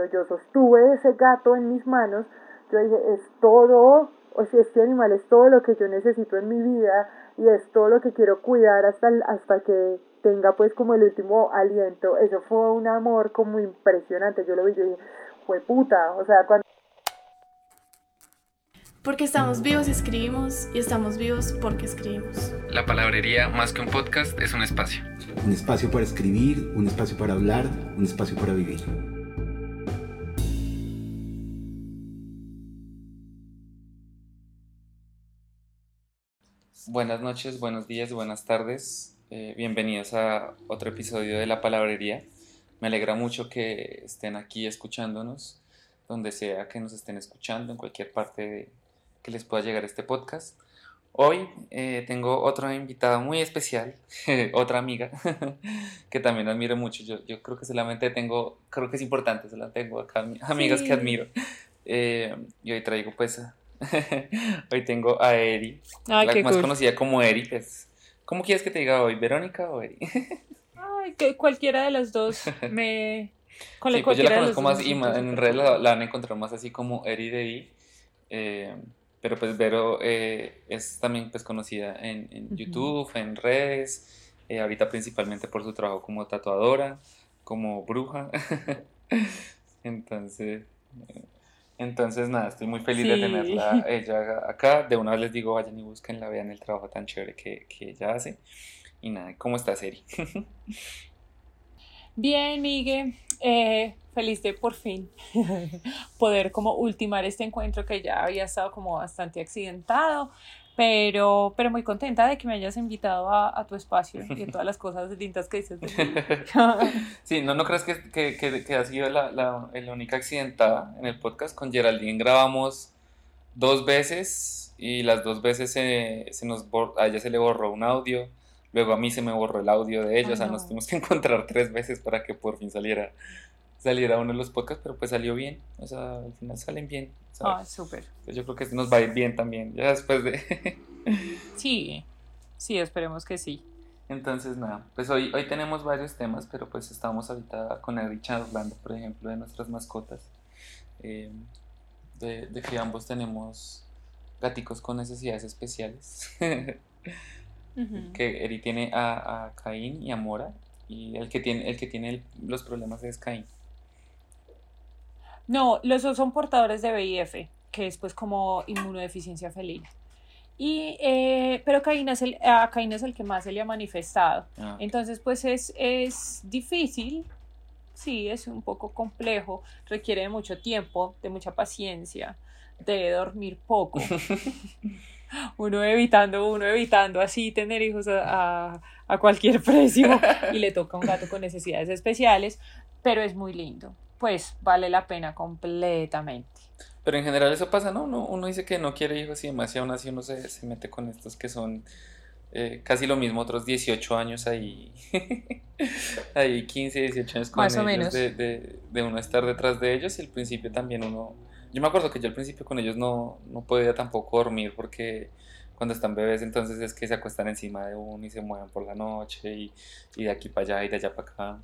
cuando yo sostuve ese gato en mis manos, yo dije, es todo, o sea, este animal es todo lo que yo necesito en mi vida y es todo lo que quiero cuidar hasta, hasta que tenga pues como el último aliento. Eso fue un amor como impresionante. Yo lo vi, yo dije, fue puta, o sea, cuando... Porque estamos vivos escribimos y estamos vivos porque escribimos. La palabrería, más que un podcast, es un espacio. Un espacio para escribir, un espacio para hablar, un espacio para vivir. Buenas noches, buenos días, buenas tardes. Eh, bienvenidos a otro episodio de La Palabrería. Me alegra mucho que estén aquí escuchándonos, donde sea que nos estén escuchando, en cualquier parte que les pueda llegar este podcast. Hoy eh, tengo otro invitado muy especial, otra amiga, que también admiro mucho. Yo, yo, creo que solamente tengo, creo que es importante, solo tengo acá amigas que admiro. Eh, y hoy traigo pues, hoy tengo a Eri, la más conocida como Eri, pues ¿Cómo quieres que te diga hoy? ¿Verónica o Eri? Ay, que cualquiera de las dos me... Con sí, pues yo la conozco más y en redes la, van a encontrar más así como Eri de I. Eh, pero pues Vero eh, es también pues conocida en, en YouTube, en redes, eh, ahorita principalmente por su trabajo como tatuadora, como bruja. Entonces, entonces, nada, estoy muy feliz de tenerla ella acá. De una vez les digo, vayan y busquen, la vean el trabajo tan chévere que, que ella hace. Y nada, ¿cómo estás, Eri? Bien, Miguel. Eh, feliz de por fin poder como ultimar este encuentro que ya había estado como bastante accidentado pero, pero muy contenta de que me hayas invitado a, tu espacio y todas las cosas lindas que dices. sí, no, no crees que, que, que, ha sido la, la, la, única accidentada en el podcast. Con Geraldine grabamos dos veces y las dos veces se, se nos a ella se le borró un audio, luego a mí se me borró el audio de ella, o sea, nos tuvimos que encontrar tres veces para que por fin saliera saliera uno de los podcasts, pero pues salió bien, o sea, al final salen bien. Ah, súper. Pues yo creo que nos va a ir bien también, ya después de... sí, sí, esperemos que sí. Entonces, nada, pues hoy, hoy tenemos varios temas, pero pues estamos ahorita con Richard hablando, por ejemplo, de nuestras mascotas, eh, de, de, que ambos tenemos gaticos con necesidades especiales. Que Eri tiene a, a, Caín y a Mora, y el que tiene, el que tiene los problemas es Caín. No, los dos son portadores de VIF, que es pues como inmunodeficiencia felina. Y, eh, pero Caín es el, a Caín es el que más se le ha manifestado. Ah. Entonces, pues es, es difícil, sí, es un poco complejo, requiere de mucho tiempo, de mucha paciencia, de dormir poco. uno evitando, uno evitando así tener hijos a, a, cualquier precio y le toca un gato con necesidades especiales, pero es muy lindo pues vale la pena completamente. Pero en general eso pasa, ¿no? Uno, uno dice que no quiere hijos y demás y aún así uno se, se mete con estos que son eh, casi lo mismo, otros 18 años ahí, ahí 15, 18 años con Más ellos, o menos. De, de, de, uno estar detrás de ellos y al principio también uno, yo me acuerdo que yo al principio con ellos no, no podía tampoco dormir porque cuando están bebés entonces es que se acuestan encima de uno y se mueven por la noche y, y de aquí para allá y de allá para acá.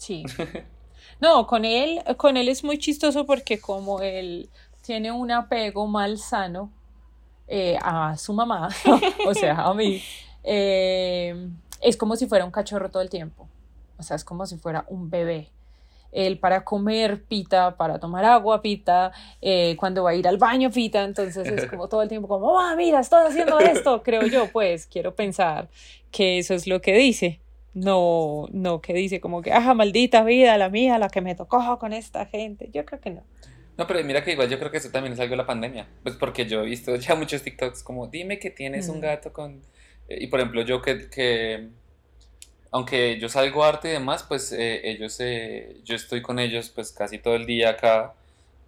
Sí. No, con él, con él es muy chistoso porque como él tiene un apego malsano eh, a su mamá, o sea, a mí, eh, es como si fuera un cachorro todo el tiempo. O sea, es como si fuera un bebé. Él para comer pita, para tomar agua pita, eh, cuando va a ir al baño pita, entonces es como todo el tiempo como, ah, mira, estoy haciendo esto, creo yo, pues quiero pensar que eso es lo que dice no, no que dice como que, ajá, maldita vida, la mía, la que me tocó con esta gente. Yo creo que no. No, pero mira que igual yo creo que eso también es algo de la pandemia. Pues porque yo he visto ya muchos TikToks como, dime que tienes un gato con... Y por ejemplo, yo que, que aunque yo salgo arte y demás, pues eh, ellos, eh, yo estoy con ellos pues casi todo el día acá,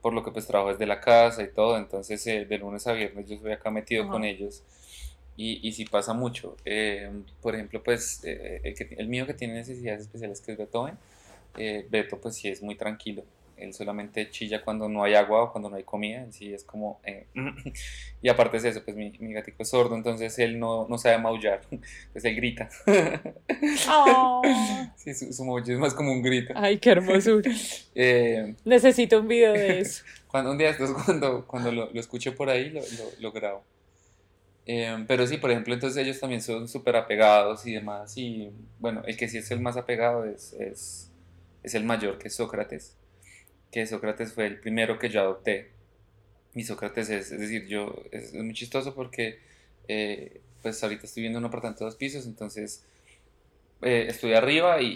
por lo que pues trabajo desde la casa y todo, entonces eh, de lunes a viernes yo estoy acá metido con ellos y, y sí pasa mucho. Eh, por ejemplo, pues eh, el, que, el, mío que tiene necesidades especiales, que es Beethoven, eh, Beto pues sí es muy tranquilo. Él solamente chilla cuando no hay agua o cuando no hay comida, en sí es como... y aparte de eso, pues mi, mi gatico es sordo, entonces él no, no sabe maullar, pues él grita. Oh. Sí, su, su es más como un grito. Ay, qué hermosura. eh, Necesito un video de eso. cuando un día estos, cuando, cuando lo, lo escucho por ahí, lo, lo, lo grabo. Eh, pero sí, por ejemplo, entonces ellos también son súper apegados y demás. Y bueno, el que sí es el más apegado es, es, es, el mayor, que es Sócrates. Que Sócrates fue el primero que yo adopté. Y Sócrates es, es decir, yo, es, muy chistoso porque eh, pues ahorita estoy viendo un apartamento de dos pisos, entonces eh, estoy arriba y,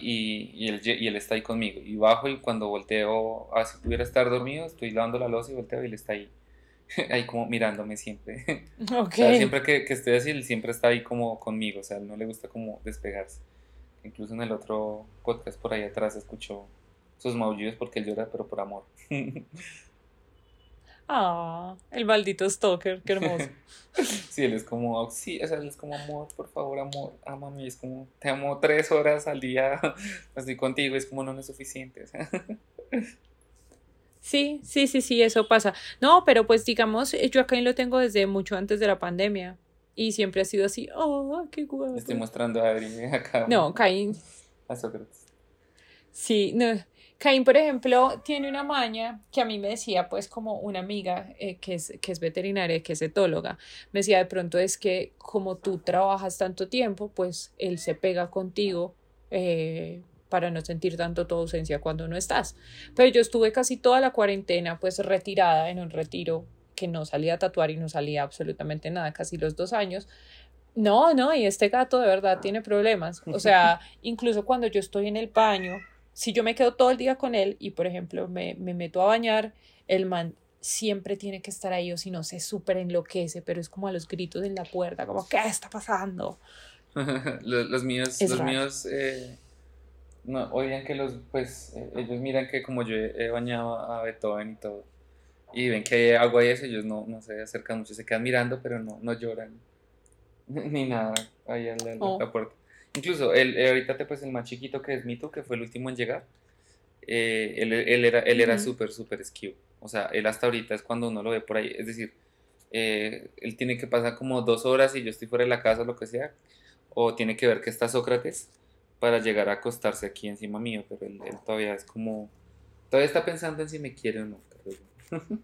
y, él, y, él, está ahí conmigo. Y bajo y cuando volteo, a si pudiera estar dormido, estoy lavando la losa y volteo y él está ahí. ahí como mirándome siempre. Okay. O sea, siempre que, que, estoy así, él siempre está ahí como conmigo, o sea, no le gusta como despegarse. Incluso en el otro podcast por ahí atrás escuchó sus maullidos porque él llora, pero por amor. Ah, el maldito stalker, qué hermoso. sí, él es como, sí, o sea, él es como amor, por favor, amor, amame, es como, te amo tres horas al día, estoy contigo, es como no, no es suficiente. Sí, sí, sí, sí, eso pasa. No, pero pues digamos, yo acá lo tengo desde mucho antes de la pandemia y siempre ha sido así, oh, qué guapo. Estoy mostrando a Adri acá. No, Caín. A Sócrates. Sí, no, Caín, por ejemplo, tiene una maña que a mí me decía, pues como una amiga eh, que, es, que es veterinaria, que es etóloga, me decía de pronto es que como tú trabajas tanto tiempo, pues él se pega contigo eh, para no sentir tanto tu ausencia cuando no estás. Pero yo estuve casi toda la cuarentena pues retirada en un retiro que no salía a tatuar y no salía absolutamente nada, casi los dos años. No, no, y este gato de verdad tiene problemas. O sea, incluso cuando yo estoy en el baño, si yo me quedo todo el día con él y, por ejemplo, me, me meto a bañar, el man siempre tiene que estar ahí o si no se súper enloquece, pero es como a los gritos en la puerta, como, ¿qué está pasando? los, los, míos, es los raro. míos, eh, no, oigan que los, pues, eh, ellos miran que como yo he, bañado a Beethoven y todo, y ven que hay agua y eso, ellos no, no se acercan mucho, se quedan mirando, pero no, no lloran, ni nada, ahí a la, oh. la puerta. Incluso el, eh, ahorita pues el más chiquito que es Mito, que fue el último en llegar, eh, él, él, era él era súper, súper esquivo. O sea, él hasta ahorita es cuando uno lo ve por ahí. Es decir, eh, él tiene que pasar como dos horas y yo estoy fuera de la casa o lo que sea. O tiene que ver que está Sócrates para llegar a acostarse aquí encima mío. Pero él, él todavía es como... Todavía está pensando en si me quiere o no.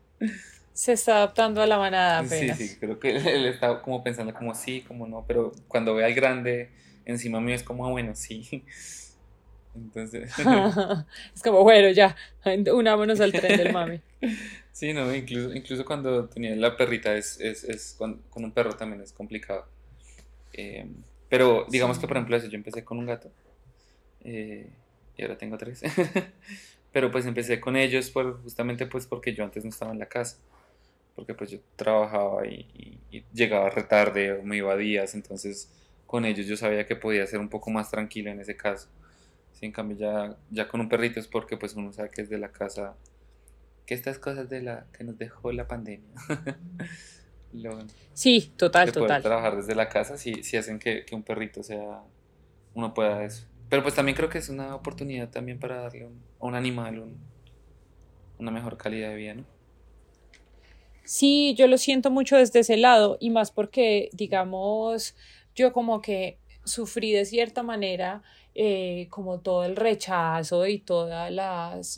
Se está adaptando a la manada apenas. Sí, sí, creo que él, él está como pensando como sí, como no. Pero cuando ve al grande encima mío es como, ah, bueno, sí. Entonces. es como, bueno, ya, unámonos al tren del mami. Sí, no, incluso, incluso cuando tenía la perrita, es, es, es con, con, un perro también es complicado. Eh, pero digamos sí. que, por ejemplo, eso, yo empecé con un gato eh, y ahora tengo tres. pero pues empecé con ellos por, justamente pues porque yo antes no estaba en la casa. Porque pues yo trabajaba y, y, y llegaba retarde o me iba a días, entonces con ellos yo sabía que podía ser un poco más tranquilo en ese caso. Sí, en cambio ya, ya con un perrito es porque pues uno sabe que es de la casa, que estas cosas de la que nos dejó la pandemia. Lo, sí, total, total. trabajar desde la casa sí, sí hacen que, que, un perrito sea, uno pueda eso. Pero pues también creo que es una oportunidad también para darle un, a un animal un, una mejor calidad de vida, ¿no? Sí, yo lo siento mucho desde ese lado y más porque, digamos, yo como que sufrí de cierta manera eh, como todo el rechazo y todos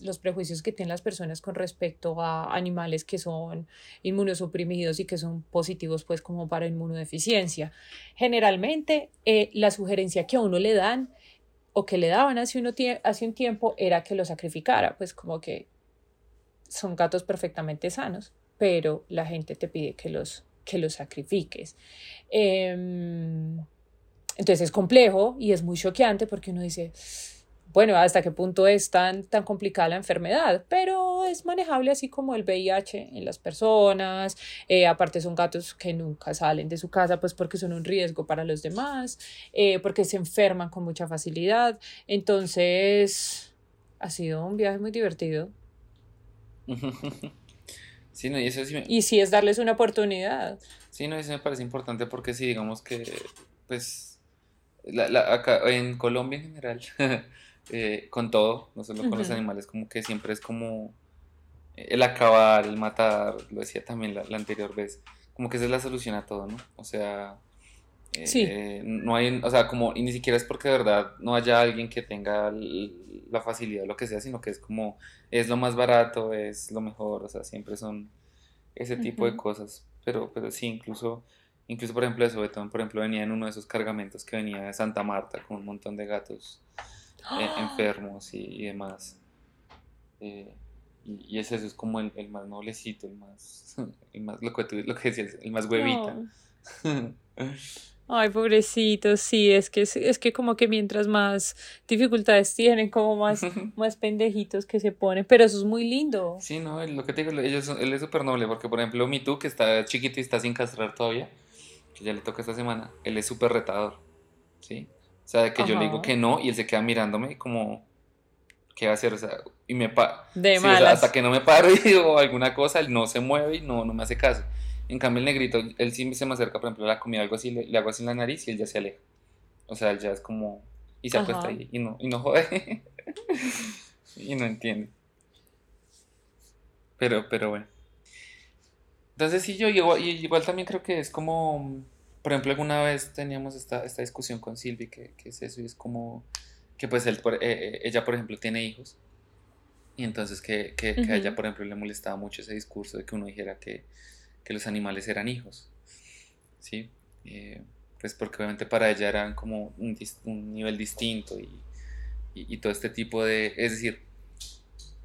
los prejuicios que tienen las personas con respecto a animales que son inmunosuprimidos y que son positivos pues como para inmunodeficiencia. Generalmente eh, la sugerencia que a uno le dan o que le daban hace, uno hace un tiempo era que lo sacrificara, pues como que son gatos perfectamente sanos, pero la gente te pide que los que los sacrifiques. Eh, entonces es complejo y es muy choqueante porque uno dice, bueno, hasta qué punto es tan, tan complicada la enfermedad, pero es manejable así como el VIH en las personas, eh, aparte son gatos que nunca salen de su casa pues porque son un riesgo para los demás, eh, porque se enferman con mucha facilidad, entonces ha sido un viaje muy divertido. Sí, no, y eso sí me... Y sí es darles una oportunidad. Sí, no, eso me parece importante porque sí, digamos que, pues, la, la, acá en Colombia en general, eh, con todo, no solo con uh -huh. los animales, como que siempre es como el acabar, el matar, lo decía también la, la, anterior vez, como que esa es la solución a todo, ¿no? O sea, Sí. Eh, no hay, o sea, como, y ni siquiera es porque de verdad no haya alguien que tenga la facilidad o lo que sea, sino que es como, es lo más barato, es lo mejor, o sea, siempre son ese tipo de Ujú. cosas. Pero, pero sí, incluso, incluso por ejemplo, eso, Betón, por ejemplo, venía en uno de esos cargamentos que venía de Santa Marta con un montón de gatos eh, enfermos y, y demás. Eh, y, y ese, eso es como el, el más noblecito, el más, el más lo que, tú- lo que decías, el más huevita. No. Ay, pobrecito, sí, es que es, es que como que mientras más dificultades tienen, como más, más pendejitos que se ponen, pero eso es muy lindo. Sí, no, lo que te digo, ellos, él es súper noble, porque por ejemplo, mi tú, que está chiquito y está sin castrar todavía, que ya le toca esta semana, él es súper retador, ¿sí? O sea, de que yo le digo Ajá. que no y él se queda mirándome como, ¿qué va a hacer? O sea, y me pa De sí, o sea, hasta que no me paro y digo alguna cosa, él no se mueve y no, no me hace caso. En cambio, el negrito, él sí se me acerca, por ejemplo, a la comida, algo así, le, le hago así en la nariz y él ya se aleja. O sea, él ya es como, y se acuesta Ajá. ahí y no, y no jode. y no entiende. Pero, pero bueno. Entonces sí, yo igual, igual también creo que es como, por ejemplo, alguna vez teníamos esta, esta discusión con Silvi, que, que es eso, y es como que pues él, por- eh, ella, por ejemplo, tiene hijos, y entonces que, que, que a ella, por ejemplo, le molestaba mucho ese discurso de que uno dijera que, que los animales eran hijos, ¿sí? Eh, pues porque obviamente para ella eran como un, nivel distinto y, y, y todo este tipo de, es decir,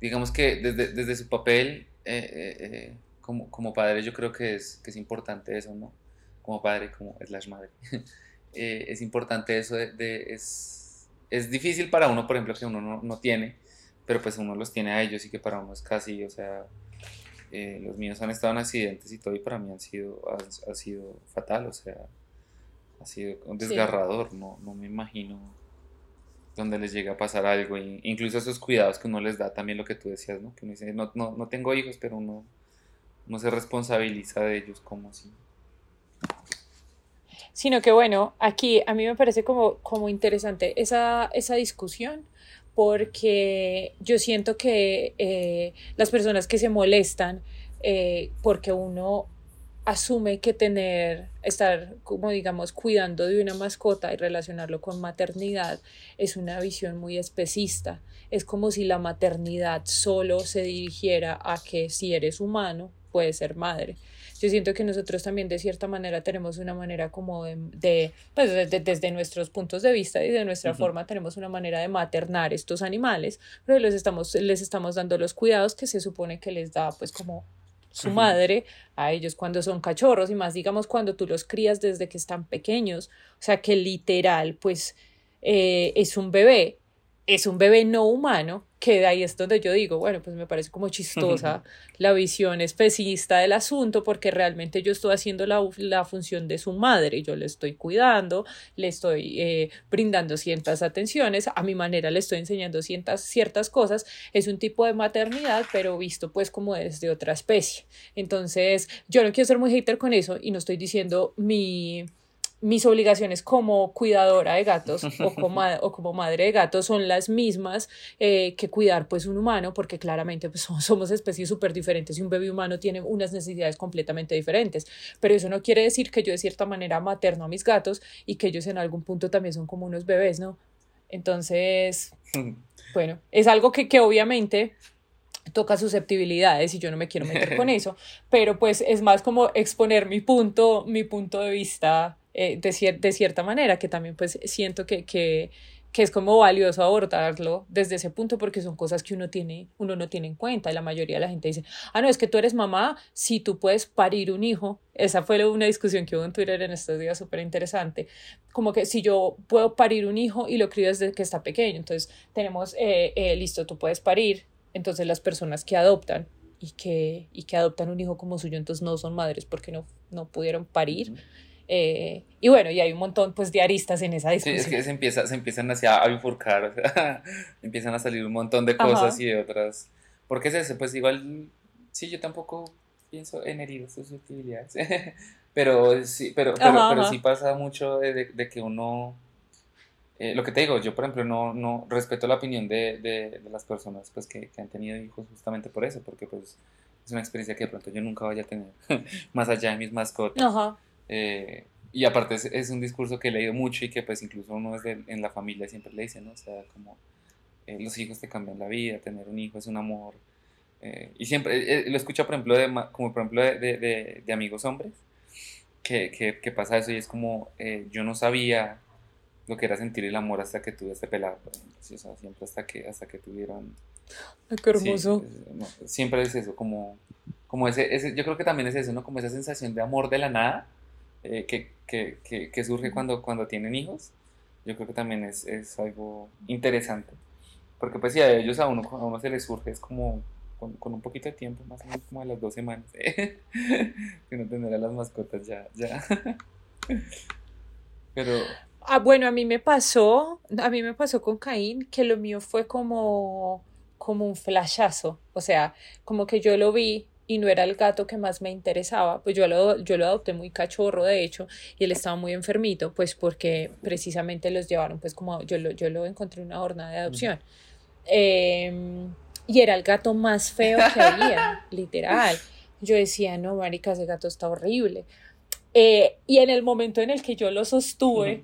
digamos que desde, desde su papel eh, como, como padre yo creo que es, que es importante eso, ¿no? Como padre, como slash madre. Eh, es importante eso de, de- es, es difícil para uno, por ejemplo, que uno no, no tiene, pero pues uno los tiene a ellos y que para uno es casi, o sea, eh, los míos han estado en accidentes y todo y para mí han sido, ha, ha sido fatal, o sea, ha sido un Sí. desgarrador, no, no me imagino donde les llega a pasar algo, y incluso esos cuidados que uno les da, también lo que tú decías, ¿no? Que uno dice, no, no, no tengo hijos, pero uno, uno se responsabiliza de ellos como si... Sino que bueno, aquí a mí me parece como, como interesante esa, esa discusión porque yo siento que eh, las personas que se molestan eh, porque uno asume que tener, estar como digamos cuidando de una mascota y relacionarlo con maternidad es una visión muy especista. Es como si la maternidad solo se dirigiera a que si eres humano puedes ser madre. Yo siento que nosotros también de cierta manera tenemos una manera como de, de pues de- de- desde nuestros puntos de vista y de nuestra forma tenemos una manera de maternar estos animales, pero les estamos, les estamos dando los cuidados que se supone que les da pues como su madre a ellos cuando son cachorros y más digamos cuando tú los crías desde que están pequeños, o sea que literal pues eh, es un bebé, es un bebé no humano, que de ahí es donde yo digo, bueno, pues me parece como chistosa la visión especista del asunto, porque realmente yo estoy haciendo la, la función de su madre, yo le estoy cuidando, le estoy eh, brindando ciertas atenciones, a mi manera le estoy enseñando ciertas, ciertas cosas, es un tipo de maternidad, pero visto pues como desde otra especie. Entonces, yo no quiero ser muy hater con eso y no estoy diciendo mi mis obligaciones como cuidadora de gatos o como, o como madre de gatos son las mismas eh, que cuidar pues un humano porque claramente pues somos, somos especies súper diferentes y un bebé humano tiene unas necesidades completamente diferentes. Pero eso no quiere decir que yo de cierta manera materno a mis gatos y que ellos en algún punto también son como unos bebés no entonces bueno es algo que, que obviamente toca susceptibilidades y yo no me quiero meter con eso, pero pues es más como exponer mi punto, mi punto de vista eh, de, cier de, cierta manera, que también pues siento que, que, que, es como valioso abordarlo desde ese punto porque son cosas que uno tiene, uno no tiene en cuenta la mayoría de la gente dice, ah, no, es que tú eres mamá, si tú puedes parir un hijo, esa fue una discusión que hubo en Twitter en estos días súper interesante, como que si yo puedo parir un hijo y lo crío desde que está pequeño, entonces tenemos, eh, eh, listo, tú puedes parir, entonces las personas que adoptan y que, y que adoptan un hijo como suyo, entonces no son madres porque no, no pudieron parir. Eh, y bueno, y hay un montón pues de aristas en esa discusión. Sí, es que se, empieza, se empiezan así a bifurcar, o sea, empiezan a salir un montón de cosas Ajá. y de otras. ¿Por qué es eso? Pues igual, sí, yo tampoco pienso en herir susceptibilidades, pero sí, pero, pero, Ajá, pero ajá. sí pasa mucho de, de, de que uno eh, lo que te digo, yo por ejemplo no, no respeto la opinión de, de, de las personas pues, que, que, han tenido hijos justamente por eso, porque pues es una experiencia que de pronto yo nunca vaya a tener, más allá de mis mascotas. Ajá. Eh, y aparte es, es, un discurso que he leído mucho y que pues incluso uno desde en la familia siempre le dice, ¿no? O sea, como eh, los hijos te cambian la vida, tener un hijo es un amor. Eh, y siempre, eh, lo escucho por ejemplo, de, como por ejemplo de, de, de amigos hombres, que, que, que, pasa eso y es como, yo no sabía lo que era sentir el amor hasta que tuve este pelado. Sí, o sea, siempre hasta que, hasta que tuvieron... Ay, qué hermoso. Sí, siempre es eso, como, como ese, ese, yo creo que también es eso, ¿no? Como esa sensación de amor de la nada eh, que, que, que, que, surge cuando, cuando tienen hijos. Yo creo que también es, es algo interesante. Porque pues si a ellos a uno, a uno se les surge, es como con, con, un poquito de tiempo, más o menos como a las dos semanas, que no tener a las mascotas ya, ya. Pero, Ah, bueno, a mí me pasó, a mí me pasó con Caín que lo mío fue como, como un flashazo, o sea, como que yo lo vi y no era el gato que más me interesaba, pues yo lo, yo lo adopté muy cachorro de hecho y él estaba muy enfermito, pues porque precisamente los llevaron, pues como yo lo, yo lo encontré en una jornada de adopción. Eh, y era el gato más feo que había, literal. Yo decía, no, marica, ese gato está horrible. Eh, y en el momento en el que yo lo sostuve,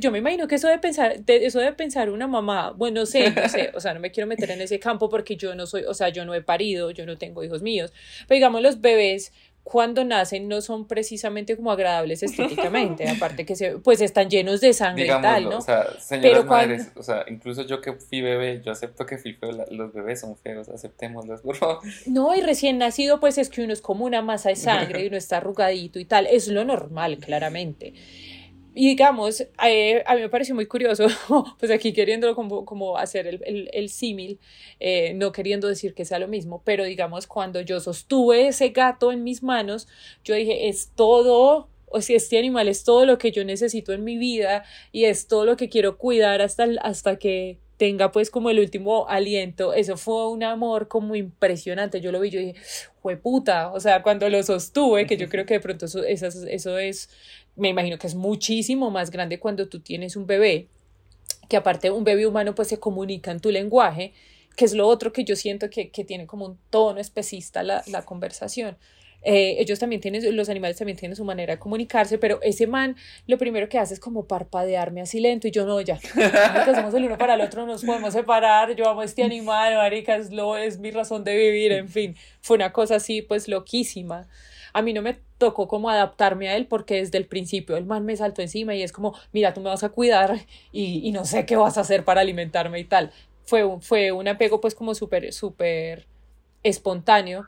yo me imagino que eso de pensar, de, eso de pensar una mamá, bueno, no sé, no sé, o sea, no me quiero meter en ese campo porque yo no soy, o sea, yo no he parido, yo no tengo hijos míos, pero digamos los bebés cuando nacen no son precisamente como agradables estéticamente, aparte que se, pues están llenos de sangre Digámoslo, y tal, ¿no? O sea, señoras pero madres, cuando... o sea, incluso yo que fui bebé, yo acepto que fui feo, los bebés son feos, aceptémoslos, por favor. No, y recién nacido pues es que uno es como una masa de sangre y uno está arrugadito y tal, es lo normal, claramente. Y digamos, eh, a mí me pareció muy curioso, pues aquí queriendo como, como hacer el, el, el símil, eh, no queriendo decir que sea lo mismo, pero digamos, cuando yo sostuve ese gato en mis manos, yo dije, es todo, o sea, este animal es todo lo que yo necesito en mi vida y es todo lo que quiero cuidar hasta, hasta que tenga pues como el último aliento, eso fue un amor como impresionante, yo lo vi, yo dije, fue puta, o sea, cuando lo sostuve, que yo creo que de pronto eso, eso, eso es, me imagino que es muchísimo más grande cuando tú tienes un bebé, que aparte un bebé humano pues se comunica en tu lenguaje, que es lo otro que yo siento que, que tiene como un tono especista la, la conversación. Eh, ellos también tienen, los animales también tienen su manera de comunicarse, pero ese man lo primero que hace es como parpadearme así lento y yo no, ya, que somos el uno para el otro, nos podemos separar, yo amo este animal, marica, es mi razón de vivir, en fin, fue una cosa así pues loquísima. A mí no me tocó como adaptarme a él porque desde el principio el man me saltó encima y es como, mira, tú me vas a cuidar y, y no sé qué vas a hacer para alimentarme y tal. Fue, fue un apego pues como súper, súper espontáneo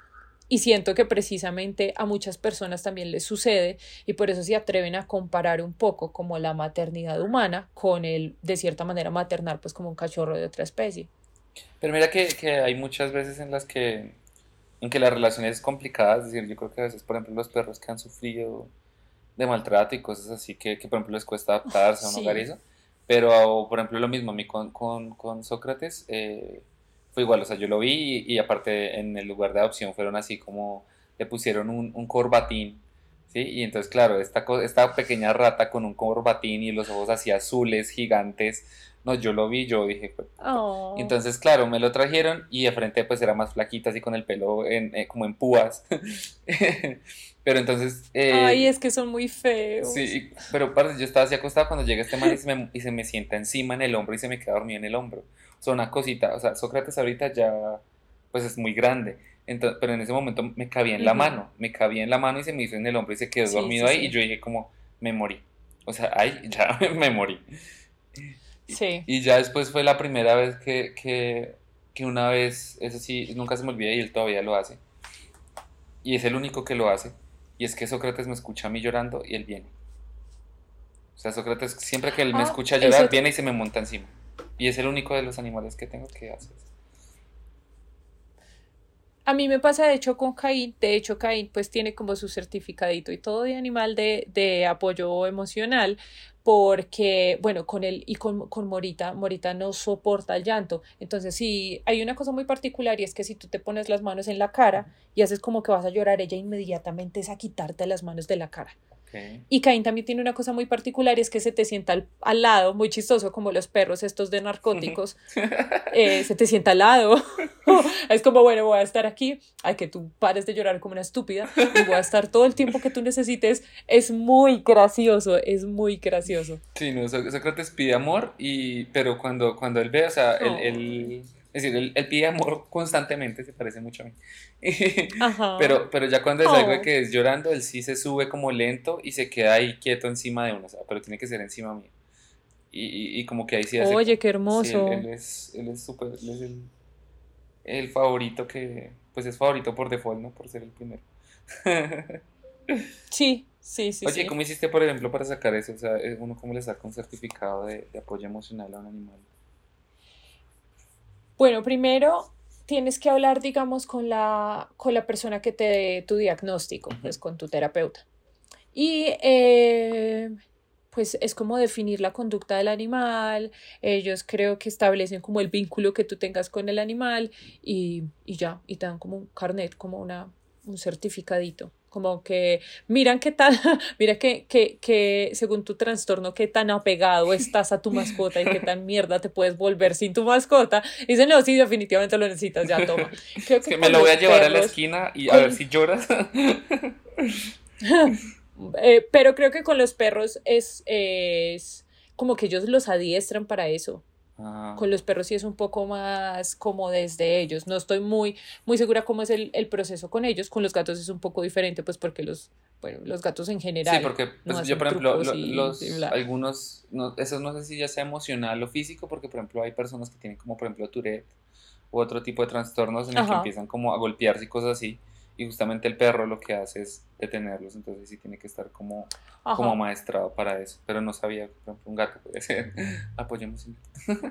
y siento que precisamente a muchas personas también les sucede y por eso se atreven a comparar un poco como la maternidad humana con el, de cierta manera, maternar pues como un cachorro de otra especie. Pero mira que, que hay muchas veces en las que, en que la relación es complicada, es decir, yo creo que a veces, por ejemplo, los perros que han sufrido de maltrato y cosas así que, que por ejemplo, les cuesta adaptarse a un sí. hogar y eso, pero, por ejemplo, lo mismo a mí con, con, con Sócrates, eh, fue igual, o sea, yo lo vi y, y, aparte en el lugar de adopción fueron así como le pusieron un, un corbatín, ¿sí? Y entonces, claro, esta, esta pequeña rata con un corbatín y los ojos así azules, gigantes, no, yo lo vi, yo dije, pues, oh. entonces, claro, me lo trajeron y de frente pues era más flaquita, así con el pelo en, eh, como en púas. pero entonces... Eh, Ay, es que son muy feos. Sí, pero yo estaba así acostado cuando llega este man y se, me, y se me sienta encima en el hombro y se me queda dormido en el hombro. O sea, una cosita, o sea, Sócrates ahorita ya, pues es muy grande. Entonces, pero en ese momento me cabía en la uh -huh. mano, me cabía en la mano y se me hizo en el hombro y se quedó sí, dormido sí, ahí sí. y yo dije como, me morí. O sea, ahí ya me morí. Sí. Y ya después fue la primera vez que, que, que, una vez, eso sí, nunca se me olvida y él todavía lo hace. Y es el único que lo hace. Y es que Sócrates me escucha a mí llorando y él viene. O sea, Sócrates, siempre que él me ah, escucha llorar, eso... viene y se me monta encima. Y es el único de los animales que tengo que hacer. A mí me pasa de hecho con Caín, de hecho Caín pues tiene como su certificadito y todo de animal de, de apoyo emocional, porque, bueno, con él y con, con, Morita, Morita no soporta el llanto. Entonces, sí, hay una cosa muy particular y es que si tú te pones las manos en la cara y haces como que vas a llorar, ella inmediatamente es a quitarte las manos de la cara. Y Caín también tiene una cosa muy particular, es que se te sienta al, lado, muy chistoso, como los perros estos de narcóticos, eh, se te sienta al lado. es como, bueno, voy a estar aquí, hay que tú pares de llorar como una estúpida, y voy a estar todo el tiempo que tú necesites. Es muy gracioso, es muy gracioso. Sí, no, Sócrates pide amor, y, pero cuando, cuando él ve, o sea, él es decir, él, pide amor constantemente, se parece mucho a mí. Pero, pero ya cuando es algo oh. que es llorando, él sí se sube como lento y se queda ahí quieto encima de uno, o sea, pero tiene que ser encima mío. Y, y, como que ahí sí hace... Oye, qué hermoso. él, es él es súper, él es el, el, favorito que, pues es favorito por default, ¿no? Por ser el primero. sí, sí, sí. Oye, ¿cómo hiciste, por ejemplo, para sacar eso? O sea, uno cómo le saca un certificado de, de apoyo emocional a un animal. Bueno, primero tienes que hablar, digamos, con la, con la persona que te dé tu diagnóstico, pues con tu terapeuta. Y eh, pues es como definir la conducta del animal, ellos creo que establecen como el vínculo que tú tengas con el animal y, y ya, y te dan como un carnet, como una, un certificadito como que miran qué tal, mira que, que, que, según tu trastorno, qué tan apegado estás a tu mascota y qué tan mierda te puedes volver sin tu mascota. Y dicen, no, sí, definitivamente lo necesitas, ya toma. Creo que, me lo voy a llevar a la esquina y a ver si lloras. Eh, pero creo que con los perros es, es como que ellos los adiestran para eso. Ah. Con los perros sí es un poco más como desde ellos. No estoy muy, muy segura cómo es el, proceso con ellos. Con los gatos es un poco diferente, pues porque los, bueno, los gatos en general. Sí, porque pues, yo, por ejemplo, los, algunos, no, eso no sé si ya sea emocional o físico, porque por ejemplo hay personas que tienen como por ejemplo Tourette u otro tipo de trastornos en el que empiezan como a golpearse y cosas así y justamente el perro lo que hace es detenerlos, entonces sí tiene que estar como, como maestrado para eso, pero no sabía que por ejemplo un gato puede ser, apoyemos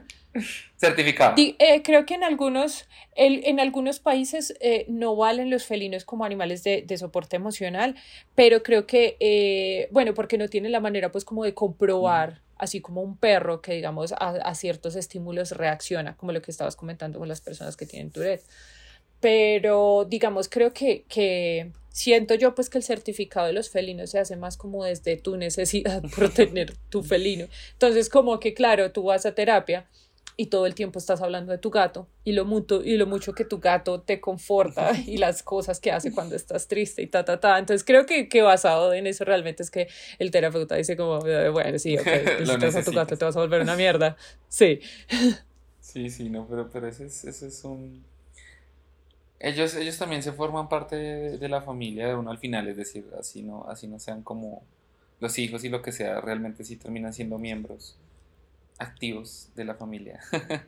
certificado. Eh, creo que en algunos, el, en algunos países eh, no valen los felinos como animales de, de soporte emocional, pero creo que, eh, bueno, porque no tienen la manera pues como de comprobar. así como un perro que digamos a, a, ciertos estímulos reacciona, como lo que estabas comentando con las personas que tienen Tourette pero digamos creo que, que siento yo pues que el certificado de los felinos se hace más como desde tu necesidad por tener tu felino. Entonces como que claro, tú vas a terapia y todo el tiempo estás hablando de tu gato y lo, mucho, y lo mucho que tu gato te conforta y las cosas que hace cuando estás triste y ta, ta, ta. Entonces creo que, que basado en eso realmente es que el terapeuta dice como, bueno, sí, ok, necesitas a tu gato, te vas a volver una mierda. Sí. Sí, sí, no, pero, pero ese es, ese es un ellos, ellos también se forman parte de, la familia de uno al final, es decir, así no, así no sean como los hijos y lo que sea, realmente sí terminan siendo miembros activos de la familia.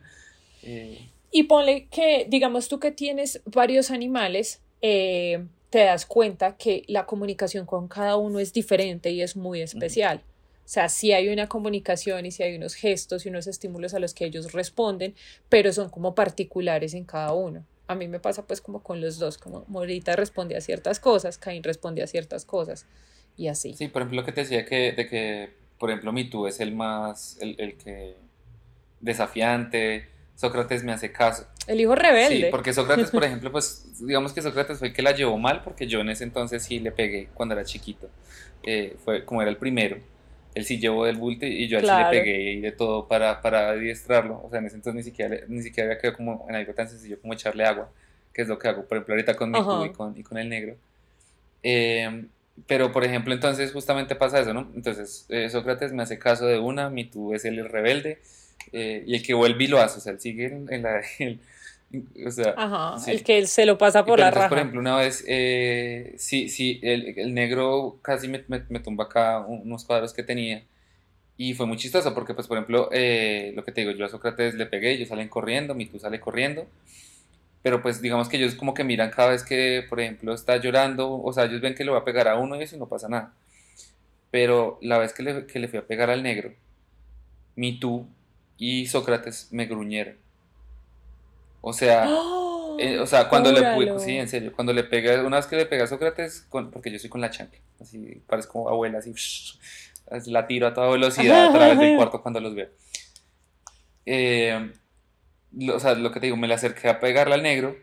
Eh, y ponle que, digamos tú que tienes varios animales, eh, te das cuenta que la comunicación con cada uno es diferente y es muy especial. O sea, sí hay una comunicación y sí hay unos gestos y unos estímulos a los que ellos responden, pero son como particulares en cada uno a mí me pasa pues como con los dos, como Morita responde a ciertas cosas, Caín responde a ciertas cosas y así. Sí, por ejemplo, lo que te decía que, de que, por ejemplo, mi tú es el más, el, el que desafiante, Sócrates me hace caso. El hijo rebelde. Sí, porque Sócrates, por ejemplo, pues digamos que Sócrates fue el que la llevó mal porque yo en ese entonces sí le pegué cuando era chiquito. Eh, fue como era el primero él sí llevó del bulto y yo así le pegué y de todo para, para adiestrarlo. O sea, en ese entonces ni siquiera, ni siquiera había quedado como en algo tan sencillo como echarle agua, que es lo que hago, por ejemplo, ahorita con mi y con, y con el negro. Em, pero, por ejemplo, entonces justamente pasa eso, ¿no? Entonces, eh, Sócrates me hace caso de una, mi tú es el rebelde, eh, y el que vuelve y lo hace, o sea, él sigue en, la... o sea, Ajá, el que él se lo pasa por la raja. Por ejemplo, una vez, eh, sí, sí, el, el negro casi me, me, me, tumba acá unos cuadros que tenía. Y fue muy chistoso porque, pues, por ejemplo, eh, lo que te digo, yo a Sócrates le pegué, ellos salen corriendo, mi tú sale corriendo. Pero, pues, digamos que ellos como que miran cada vez que, por ejemplo, está llorando, o sea, ellos ven que le va a pegar a uno y eso y no pasa nada. Pero la vez que le, que le fui a pegar al negro, mi tú y Sócrates me gruñeron. O sea, eh, o sea, cuando le sí, en serio, cuando le pega, una vez que le pega a Sócrates, porque yo soy con la chancla, así parezco abuela, así, la tiro a toda velocidad a través del cuarto cuando los veo. Eh, o sea, lo que te digo, me le acerqué a pegarle al negro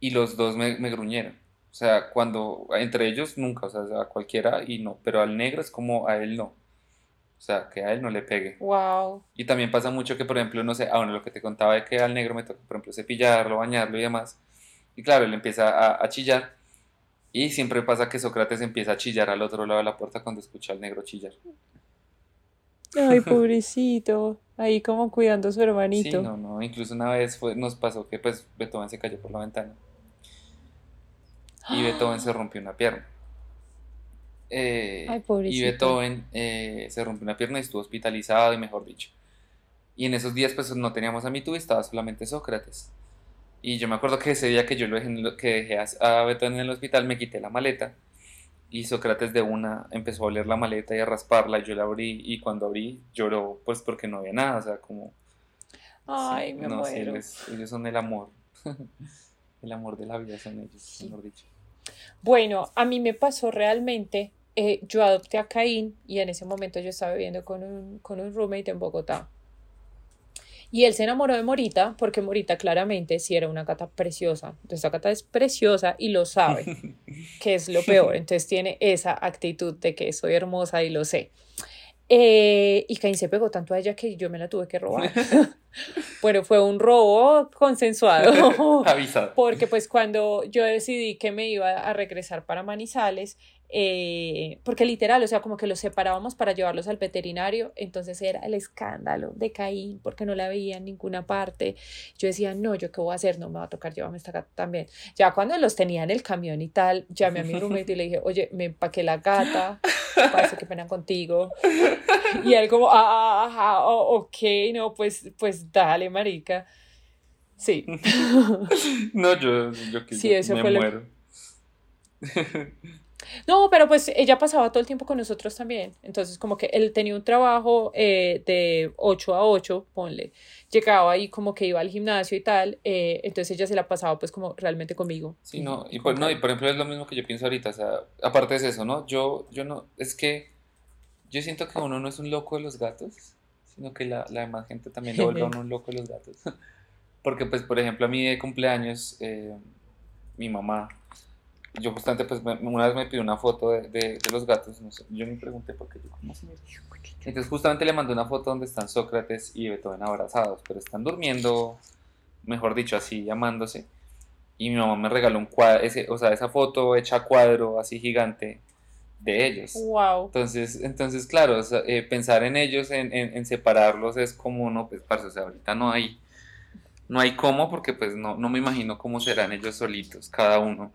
y los dos me, me gruñeron. O sea, cuando entre ellos nunca, o sea, a cualquiera y no, pero al negro es como a él no. O sea, que a él no le pegue. Wow. Y también pasa mucho que, por ejemplo, no sé, ah, bueno, lo que te contaba de que al negro me toca, por ejemplo, cepillarlo, bañarlo y demás. Y claro, él empieza a, a chillar. Y siempre pasa que Sócrates empieza a chillar al otro lado de la puerta cuando escucha al negro chillar. Ay, pobrecito. Ahí como cuidando a su Sí, hermanito. no, no. Incluso una vez fue, nos pasó que pues Beethoven se cayó por la ventana. Y Beethoven se rompió una pierna. Eh, Ay, y. Beethoven eh, se rompió una pierna y estuvo hospitalizado y mejor dicho. Y en esos días pues no teníamos a mi tú, estaba solamente Sócrates. Y yo me acuerdo que ese día que yo lo dejé, que dejé a, Beethoven en el hospital me quité la maleta y Sócrates de una empezó a oler la maleta y a rasparla y yo la abrí y cuando abrí lloró pues porque no había nada, o sea, como... Ay, sí, me no, sí, muero. ellos, ellos son el amor. el amor de la vida son ellos, mejor dicho. Bueno, a mí me pasó realmente, eh, yo adopté a Caín y en ese momento yo estaba viviendo con un, con un roommate en Bogotá. Y él se enamoró de Morita porque Morita claramente sí era una gata preciosa. Entonces esta gata es preciosa y lo sabe, que es lo peor. Entonces tiene esa actitud de que soy hermosa y lo sé. Eh, y Caín se pegó tanto a ella que yo me la tuve que robar. bueno, fue un robo consensuado. Avisado. Porque pues cuando yo decidí que me iba a regresar para Manizales, eh, porque literal, o sea, como que los separábamos para llevarlos al veterinario, entonces era el escándalo de Caín, porque no la veía en ninguna parte. Yo decía, no, ¿yo qué voy a hacer? No me va a tocar llevarme esta gata también. Ya cuando los tenía en el camión y tal, llamé a mi roommate y le dije, oye, me empaqué la gata, parece que pena contigo. Y él como, ah, ajá, oh, ok, no, pues, pues dale, marica. Sí. No, yo, yo que Sí, yo eso me fue lo- muero. No, pero pues ella pasaba todo el tiempo con nosotros también. Entonces, como que él tenía un trabajo eh, de 8 a 8, ponle. Llegaba ahí como que iba al gimnasio y tal. eh, entonces ella se la pasaba pues como realmente conmigo. Sí, no, y por, no, y por ejemplo es lo mismo que yo pienso ahorita, o sea, aparte es eso, ¿no? Yo, yo no, es que yo siento que uno no es un loco de los gatos, sino que la, la demás gente también lo vuelve a uno un loco de los gatos. Porque, pues, por ejemplo, a mí de cumpleaños, eh, mi mamá, yo justamente, pues, me- una vez me pidió una foto de, de, de los gatos, no sé, yo me pregunté por qué, yo, ¿cómo así? Entonces, justamente le mandé una foto donde están Sócrates y Beethoven abrazados, pero están durmiendo, mejor dicho, así, llamándose. Y mi mamá me regaló un cuadro, ese, o sea, esa foto hecha a cuadro así gigante de ellos. Wow. Entonces, entonces claro, o sea, eh, pensar en ellos, en, en- en separarlos es como no, pues, parce, o sea, ahorita no hay, no hay cómo, porque pues no, no me imagino cómo serán ellos solitos, cada uno.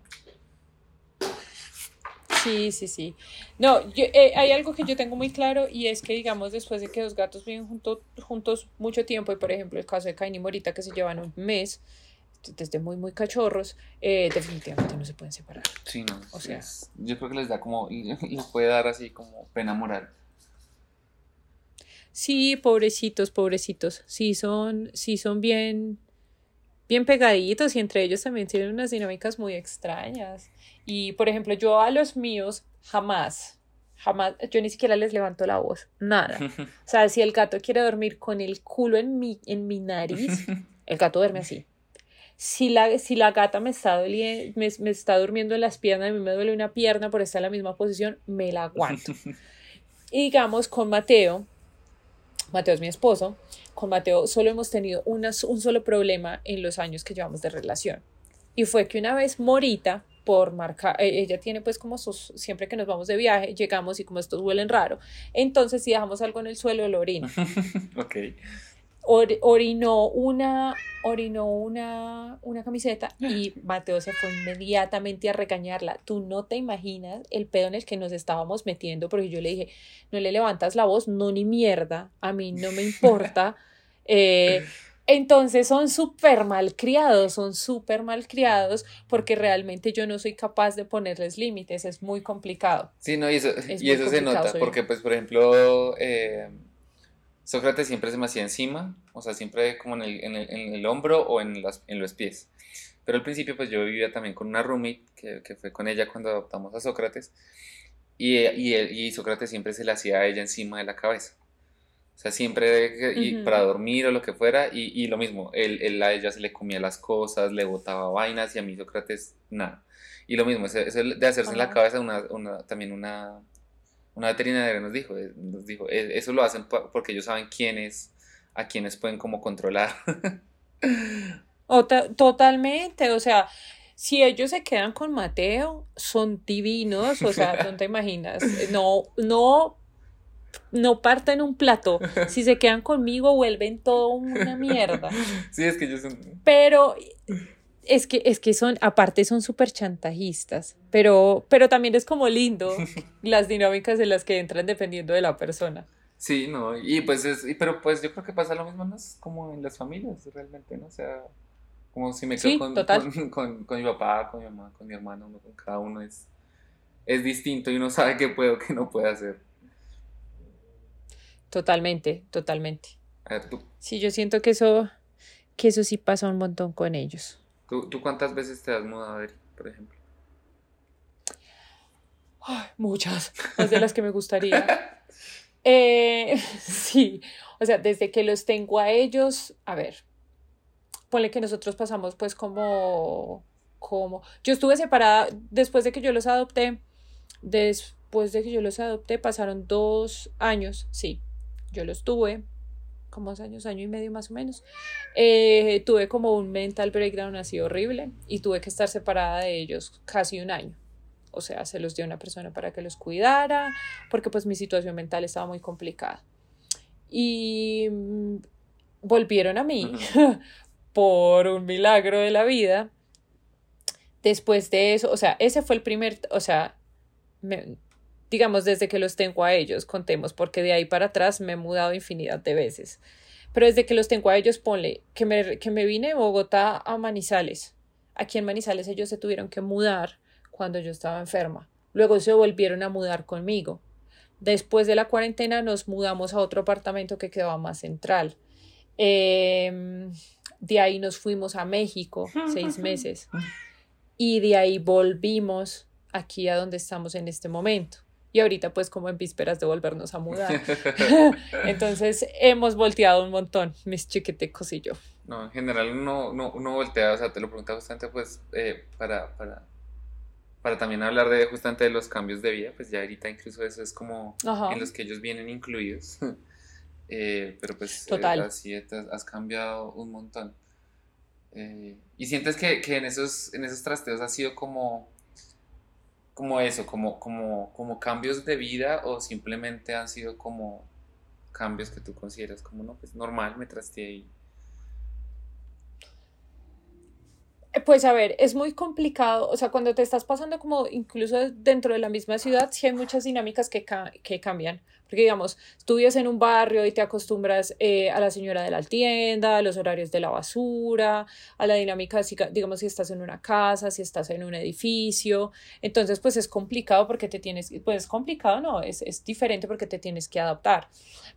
Sí, sí, sí. No, yo, eh, hay algo que yo tengo muy claro y es que, digamos, después de que los gatos viven junto- juntos mucho tiempo, y por ejemplo el caso de Cain y Morita que se llevan un mes, desde muy, muy cachorros, eh, definitivamente no se pueden separar. Sí, no, O sea. es- yo creo que les da como, les puede dar así como pena moral. Sí, pobrecitos, pobrecitos. Sí son, sí son bien, bien pegaditos y entre ellos también tienen unas dinámicas muy extrañas. Y por ejemplo, yo a los míos jamás, jamás, yo ni siquiera les levanto la voz, nada. O sea, si el gato quiere dormir con el culo en mi, en mi nariz, el gato duerme así. Si la, si la gata me está, dolie- me, me está durmiendo en las piernas, a mí me duele una pierna por estar en la misma posición, me la aguanto. Y digamos, con Mateo, Mateo es mi esposo, con Mateo solo hemos tenido una, un solo problema en los años que llevamos de relación. Y fue que una vez Morita, por marca, eh, ella tiene pues como sus, siempre que nos vamos de viaje, llegamos y como estos huelen raro, entonces si dejamos algo en el suelo, lo orina. ok. Or- orinó una, orinó una, una camiseta y Mateo se fue inmediatamente a regañarla. Tú no te imaginas el pedo en el que nos estábamos metiendo, porque yo le dije, no le levantas la voz, no ni mierda, a mí no me importa. Eh, entonces son súper mal criados, son súper mal criados porque realmente yo no soy capaz de ponerles límites, es muy complicado. Sí, no, y eso, Es y eso se nota, porque pues por ejemplo, eh, Sócrates siempre se me hacía encima, o sea, siempre como en el, en el, en el hombro o en, las, en los pies. Pero al principio pues yo vivía también con una roommate, que, que fue con ella cuando adoptamos a Sócrates, y, y, y Sócrates siempre se le hacía a ella encima de la cabeza. O sea, siempre y para dormir o lo que fuera, y, y lo mismo, él, él, a ella se le comía las cosas, le botaba vainas, y a mí Sócrates, nada. Y lo mismo, eso, de hacerse en la cabeza, una, una, también una, una veterinaria nos dijo, eh, nos dijo, e, eso lo hacen porque ellos saben quiénes, a quiénes pueden como controlar. totalmente, o sea, si ellos se quedan con Mateo, son divinos, o sea, no te imaginas, no, no no parten un plato. Si se quedan conmigo, vuelven todo una mierda. Sí, es que ellos son. Pero es que, es que son, aparte son súper chantajistas, pero, pero también es como lindo las dinámicas en las que entran dependiendo de la persona. Sí, no, y pues es, pero pues yo creo que pasa lo mismo más como en las familias, realmente, ¿no? O sea, como si me quedo con, con, mi papá, con mi mamá, con mi hermano, con cada uno es, es distinto y uno sabe qué puede o qué no puede hacer. Totalmente, totalmente. Sí, yo siento que eso, que eso sí pasa un montón con ellos. ¿Tú, cuántas veces te has mudado, ver, por ejemplo? muchas, más de las que me gustaría. Eh, sí, o sea, desde que los tengo a ellos, a ver, ponle que nosotros pasamos pues como, como, yo estuve separada después de que yo los adopté, después de que yo los adopté pasaron dos años, sí, yo los tuve, como dos años, año y medio más o menos, eh, tuve como un mental breakdown así horrible y tuve que estar separada de ellos casi un año. O sea, se los dio una persona para que los cuidara, porque pues mi situación mental estaba muy complicada. Y mm, volvieron a mí por un milagro de la vida. Después de eso, o sea, ese fue el primer, o sea, me, digamos, desde que los tengo a ellos, contemos, porque de ahí para atrás me he mudado infinidad de veces. Pero desde que los tengo a ellos, ponle que me, que me vine de Bogotá a Manizales. Aquí en Manizales ellos se tuvieron que mudar cuando yo estaba enferma. Luego se volvieron a mudar conmigo. Después de la cuarentena nos mudamos a otro apartamento que quedaba más central. Em, de ahí nos fuimos a México seis meses. Y de ahí volvimos aquí a donde estamos en este momento y ahorita pues como en vísperas de volvernos a mudar. Entonces hemos volteado un montón, mis chiquitecos y yo. No, en general uno, no, uno voltea, o sea, te lo preguntaba justamente pues eh, para, para, para también hablar de justamente de los cambios de vida, pues ya ahorita incluso eso es como en los que ellos vienen incluidos. Eh, pero pues eh, Total. así has cambiado un montón. y sientes que, que en, esos, en esos trasteos ha sido como como eso, como, como, como cambios de vida o simplemente han sido como cambios que tú consideras como, no, pues normal, me traste ahí. Pues a ver, es muy complicado, o sea, cuando te estás pasando como incluso dentro de la misma ciudad, sí hay muchas dinámicas que, que cambian. Porque, digamos, tú vives en un barrio y te acostumbras eh, a la señora de la tienda, a los horarios de la basura, a la dinámica, digamos, si estás en una casa, si estás en un edificio. Entonces, pues es complicado porque te tienes, pues es complicado, no, es, es diferente porque te tienes que adaptar.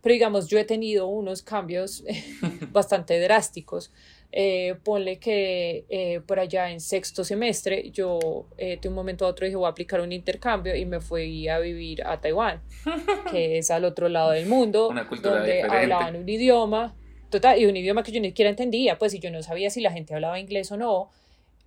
Pero, digamos, yo he tenido unos cambios bastante drásticos. Eh, ponle que eh, por allá en sexto semestre yo eh, de un momento a otro dije voy a aplicar un intercambio y me fui a vivir a Taiwán, que es al otro lado del mundo, donde hablaban un idioma, total, y un idioma que yo ni siquiera entendía, pues si yo no sabía si la gente hablaba inglés o no,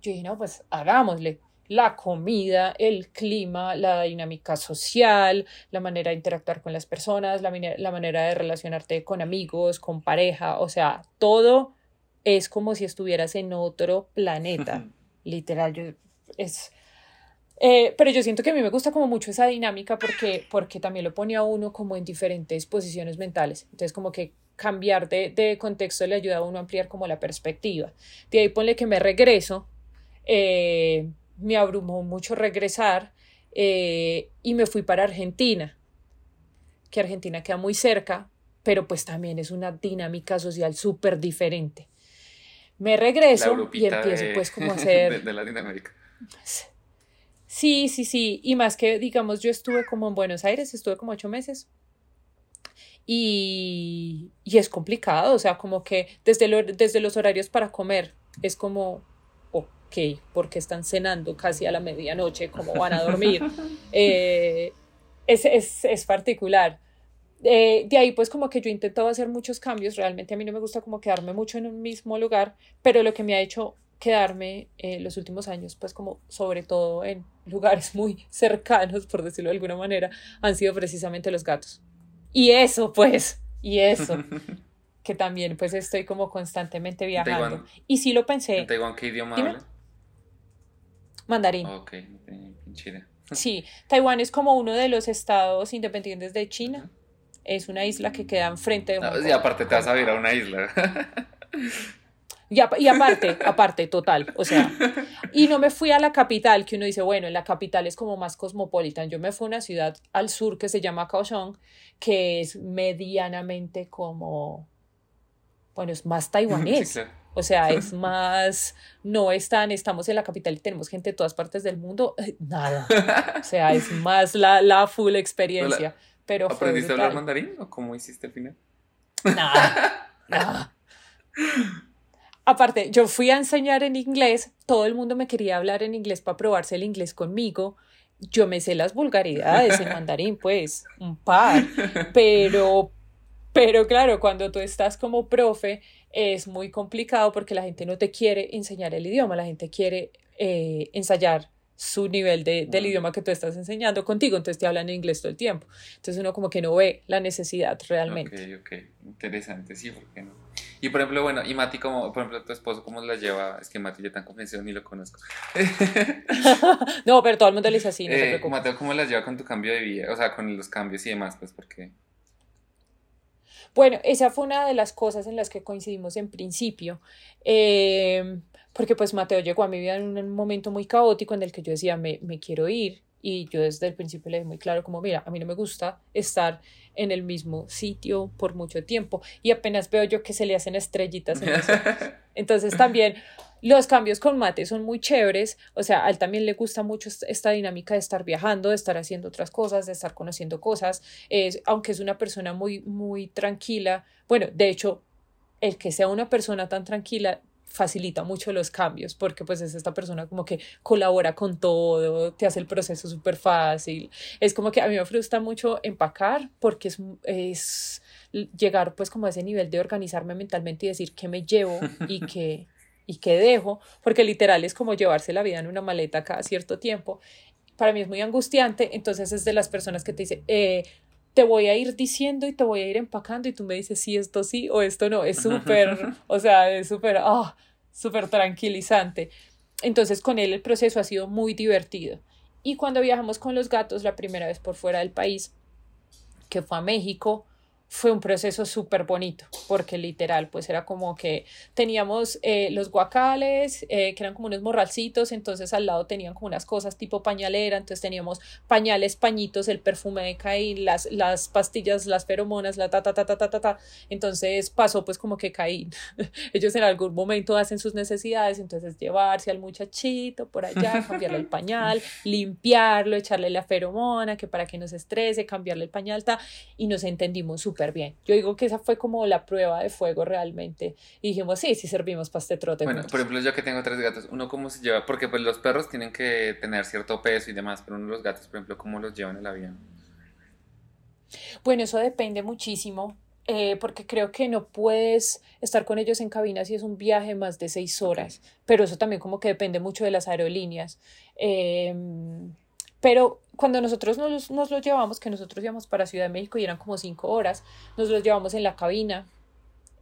yo dije, no, pues hagámosle. La comida, el clima, la dinámica social, la manera de interactuar con las personas, la, la manera de relacionarte con amigos, con pareja, o sea, todo es como si estuvieras en otro planeta, literal, yo, es... Eh, pero yo siento que a mí me gusta como mucho esa dinámica porque, porque también lo pone a uno como en diferentes posiciones mentales. Entonces como que cambiar de, de contexto le ayuda a uno a ampliar como la perspectiva. De ahí ponle que me regreso, eh, me abrumó mucho regresar eh, y me fui para Argentina, que Argentina queda muy cerca, pero pues también es una dinámica social súper diferente me regreso y empiezo pues como a hacer... De, Latinoamérica. Sí, sí, sí. Y más que, digamos, yo estuve como en Buenos Aires, estuve como ocho meses. Y, y es complicado, o sea, como que desde, desde los horarios para comer es como, ok, porque están cenando casi a la medianoche, cómo van a dormir. Eh, es, es, es particular Eh, de ahí pues como que yo he intentado hacer muchos cambios, realmente a mí no me gusta como quedarme mucho en un mismo lugar, pero lo que me ha hecho quedarme eh, los últimos años, pues como sobre todo en lugares muy cercanos, por decirlo de alguna manera, han sido precisamente los gatos. Y eso, pues, y eso, que también pues estoy como constantemente viajando. Y sí lo pensé. ¿En Taiwán qué idioma habla? Mandarín. Ok, Chile. Sí, Taiwán es como uno de los estados independientes de China. Es una isla que queda enfrente de Y aparte te vas a ir a una isla. Y, aparte, aparte, total, o sea, y no me fui a la capital, que uno dice, bueno, en la capital es como más cosmopolitan. Yo me fui a una ciudad al sur que se llama Kaohsiung, que es medianamente como, bueno, es más taiwanés. O sea, es más, no están, estamos en la capital y tenemos gente de todas partes del mundo, eh, nada. O sea, es más la, la full experiencia. Pero ¿Aprendiste a hablar mandarín o cómo hiciste al final? Nada, nada. Aparte, yo fui a enseñar en inglés, todo el mundo me quería hablar en inglés para probarse el inglés conmigo. Yo me sé las vulgaridades en mandarín, pues, un par, pero, pero claro, cuando tú estás como profe es muy complicado porque la gente no te quiere enseñar el idioma, la gente quiere eh, ensayar su nivel de, del idioma que tú estás enseñando contigo, entonces te hablan en inglés todo el tiempo. Entonces uno como que no ve la necesidad realmente. Ok, ok, interesante, sí, ¿por qué no? Y por ejemplo, bueno, y Mati, como, por ejemplo, tu esposo, ¿cómo la lleva? Es que Mati ya tan convencido ni lo conozco. no, pero todo el mundo le dice así, no eh, Mateo, ¿cómo la lleva con tu cambio de vida? O sea, con los cambios y demás, pues, porque... Bueno, esa fue una de las cosas en las que coincidimos en principio. Eh, porque pues Mateo llegó a mi vida en un momento muy caótico en el que yo decía, me, me quiero ir, y yo desde el principio le dije muy claro como, mira, a mí no me gusta estar en el mismo sitio por mucho tiempo y apenas veo yo que se le hacen estrellitas en Entonces también los cambios con Mate son muy chéveres, o sea, a él también le gusta mucho esta dinámica de estar viajando, de estar haciendo otras cosas, de estar conociendo cosas, es, aunque es una persona muy, muy tranquila, bueno, de hecho, el que sea una persona tan tranquila facilita mucho los cambios porque pues es esta persona como que colabora con todo, te hace el proceso súper fácil. Es como que a mí me frustra mucho empacar porque es, es llegar pues como a ese nivel de organizarme mentalmente y decir qué me llevo y qué, y qué dejo, porque literal es como llevarse la vida en una maleta cada cierto tiempo. Para mí es muy angustiante, entonces es de las personas que te dice, eh, te voy a ir diciendo y te voy a ir empacando y tú me dices si esto sí o esto no. Es súper, o sea, es súper, ah, súper tranquilizante. Entonces con él el proceso ha sido muy divertido. Y cuando viajamos con los gatos la primera vez por fuera del país, que fue a México, fue un proceso súper bonito, porque literal, pues era como que teníamos eh, los guacales, eh, que eran como unos morralcitos, entonces al lado tenían como unas cosas tipo pañalera, entonces teníamos pañales, pañitos, el perfume de Caín, las, las pastillas, las feromonas, la ta, ta, ta, ta, ta, ta, ta. Entonces pasó pues como que Caín, ellos en algún momento hacen sus necesidades, entonces llevarse al muchachito por allá, cambiarle el pañal, limpiarlo, echarle la feromona, que para que no se estrese, cambiarle el pañal, ta, y nos entendimos súper bien. Yo digo que esa fue como la prueba de fuego realmente. Y dijimos, sí, sí servimos para este trote. Bueno, por ejemplo, yo que tengo tres gatos, ¿uno cómo se lleva? Porque pues los perros tienen que tener cierto peso y demás, pero uno de los gatos, por ejemplo, ¿cómo los llevan en el avión? Bueno, eso depende muchísimo. Eh, porque creo que no puedes estar con ellos en cabina si es un viaje más de seis horas, pero eso también como que depende mucho de las aerolíneas. Eh, pero cuando nosotros nos, nos los llevamos, que nosotros íbamos para Ciudad de México y eran como cinco horas, nos los llevamos en la cabina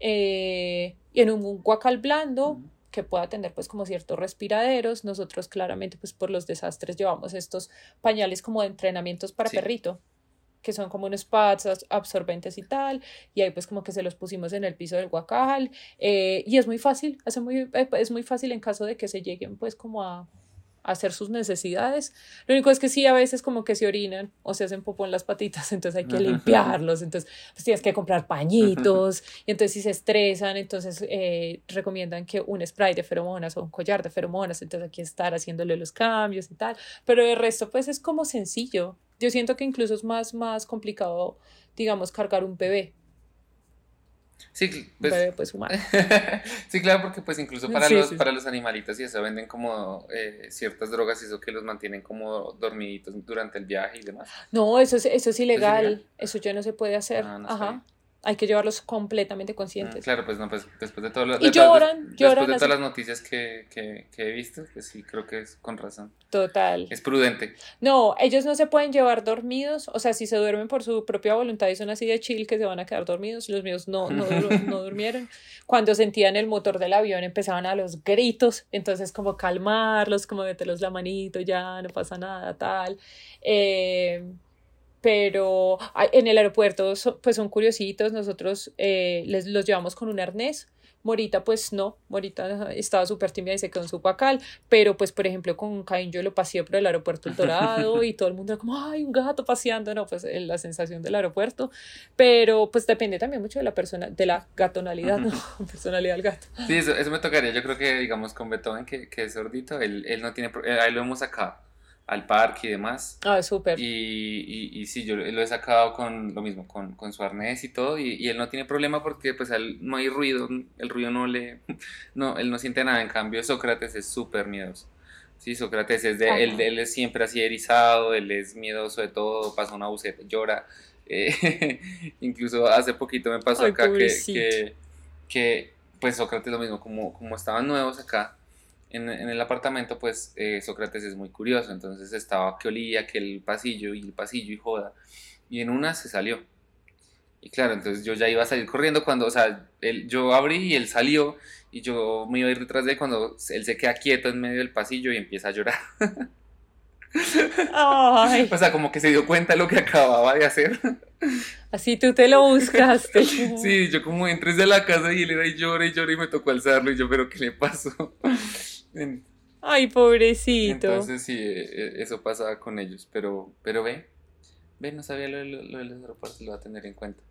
eh, y en un guacal blando que pueda atender pues como ciertos respiraderos. Nosotros claramente pues por los desastres llevamos estos pañales como de entrenamientos para perrito que son como unos pads absorbentes y tal, y ahí pues como que se los pusimos en el piso del guacal, eh, y es muy fácil, hace muy, eh, es muy fácil en caso de que se lleguen pues como a, hacer sus necesidades. Lo único es que sí, a veces como que se orinan o se hacen popó en las patitas, entonces hay que limpiarlos, entonces pues tienes que comprar pañitos, y entonces si se estresan, entonces eh, recomiendan que un spray de feromonas o un collar de feromonas, entonces hay que estar haciéndole los cambios y tal, pero el resto pues es como sencillo. Yo siento que incluso es más, más complicado, digamos, cargar un bebé Sí, pues, bebé pues humano. sí, claro, porque pues incluso para, los, para los animalitos y eso venden como eh, ciertas drogas y eso que los mantienen como dormiditos durante el viaje y demás. No, eso es, eso es ilegal, eso ya no se puede hacer. Ah, Ajá hay que llevarlos completamente conscientes. Ah, claro, pues no, pues después de todo lo, y lloran, después lloran de todas las noticias que, que, que, he visto, pues sí, creo que es con razón. Total. Es prudente. No, ellos no se pueden llevar dormidos, o sea, si se duermen por su propia voluntad y son así de chill que se van a quedar dormidos, los míos no, no, no durmieron. Cuando sentían el motor del avión empezaban a los gritos, entonces como calmarlos, como meterlos la manito, ya no pasa nada, tal. Eh, pero en el aeropuerto pues son curiositos, nosotros eh, les los llevamos con un arnés. Morita, pues no, Morita estaba súper tímida y se quedó en su pacal, pero pues por ejemplo con Caín yo lo paseé por el aeropuerto El Dorado y todo el mundo era como, ay, un gato paseando, no, pues la sensación del aeropuerto, pero pues depende también mucho de la persona, de la gatonalidad, ¿no? personalidad del gato. Sí, eso, eso, me tocaría, yo creo que digamos con Beethoven, que, que es sordito, él, él no tiene, eh, ahí lo hemos sacado al parque y demás. Ah, súper. Y, y, y, sí, yo lo he sacado con lo mismo, con, con su arnés y todo, y, y, él no tiene problema porque pues él no hay ruido, el ruido no le, no, él no siente nada, en cambio Sócrates es súper miedoso. Sí, Sócrates es de, él, él, es siempre así erizado, él es miedoso de todo, pasa una buceta, llora. Eh, incluso hace poquito me pasó acá que, que, que, pues Sócrates lo mismo, como, como estaban nuevos acá, en, el apartamento, pues eh, Sócrates es muy curioso, entonces estaba que olía, que el pasillo y el pasillo y joda, y en una se salió. Y claro, entonces yo ya iba a salir corriendo cuando, o sea, él, yo abrí y él salió y yo me iba a ir detrás de él cuando él se queda quieto en medio del pasillo y empieza a llorar. O sea, como que se dio cuenta de lo que acababa de hacer. Así tú te lo buscaste. sí, yo como entré de la casa y él era y llora y llora y me tocó alzarlo y yo, pero ¿qué le pasó? Ay, pobrecito. Entonces sí, e, e, eso pasaba con ellos, pero, pero ve, ve, no sabía lo, lo, de los aeropuertos, lo va a tener en cuenta.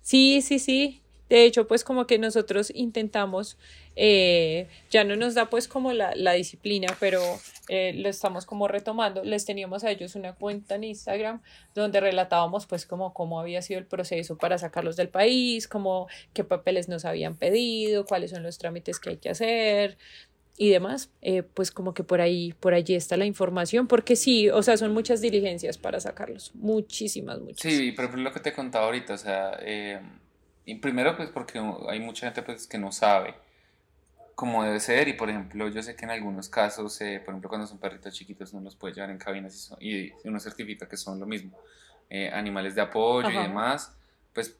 Sí, sí, sí. De hecho, pues como que nosotros intentamos, eh, ya no nos da pues como la, la disciplina, pero eh, lo estamos como retomando. Les teníamos a ellos una cuenta en Instagram donde relatábamos pues como cómo había sido el proceso para sacarlos del país, como qué papeles nos habían pedido, cuáles son los trámites que hay que hacer, y demás, eh, pues como que por ahí, por allí está la información, porque sí, o sea, son muchas diligencias para sacarlos, muchísimas, muchas. Sí, pero lo que te contaba ahorita, o sea, eh, primero pues porque hay mucha gente pues que no sabe cómo debe ser y por ejemplo yo sé que en algunos casos, eh, por ejemplo cuando son perritos chiquitos no los puede llevar en cabinas y, uno certifica que son lo mismo, eh, animales de apoyo y demás, pues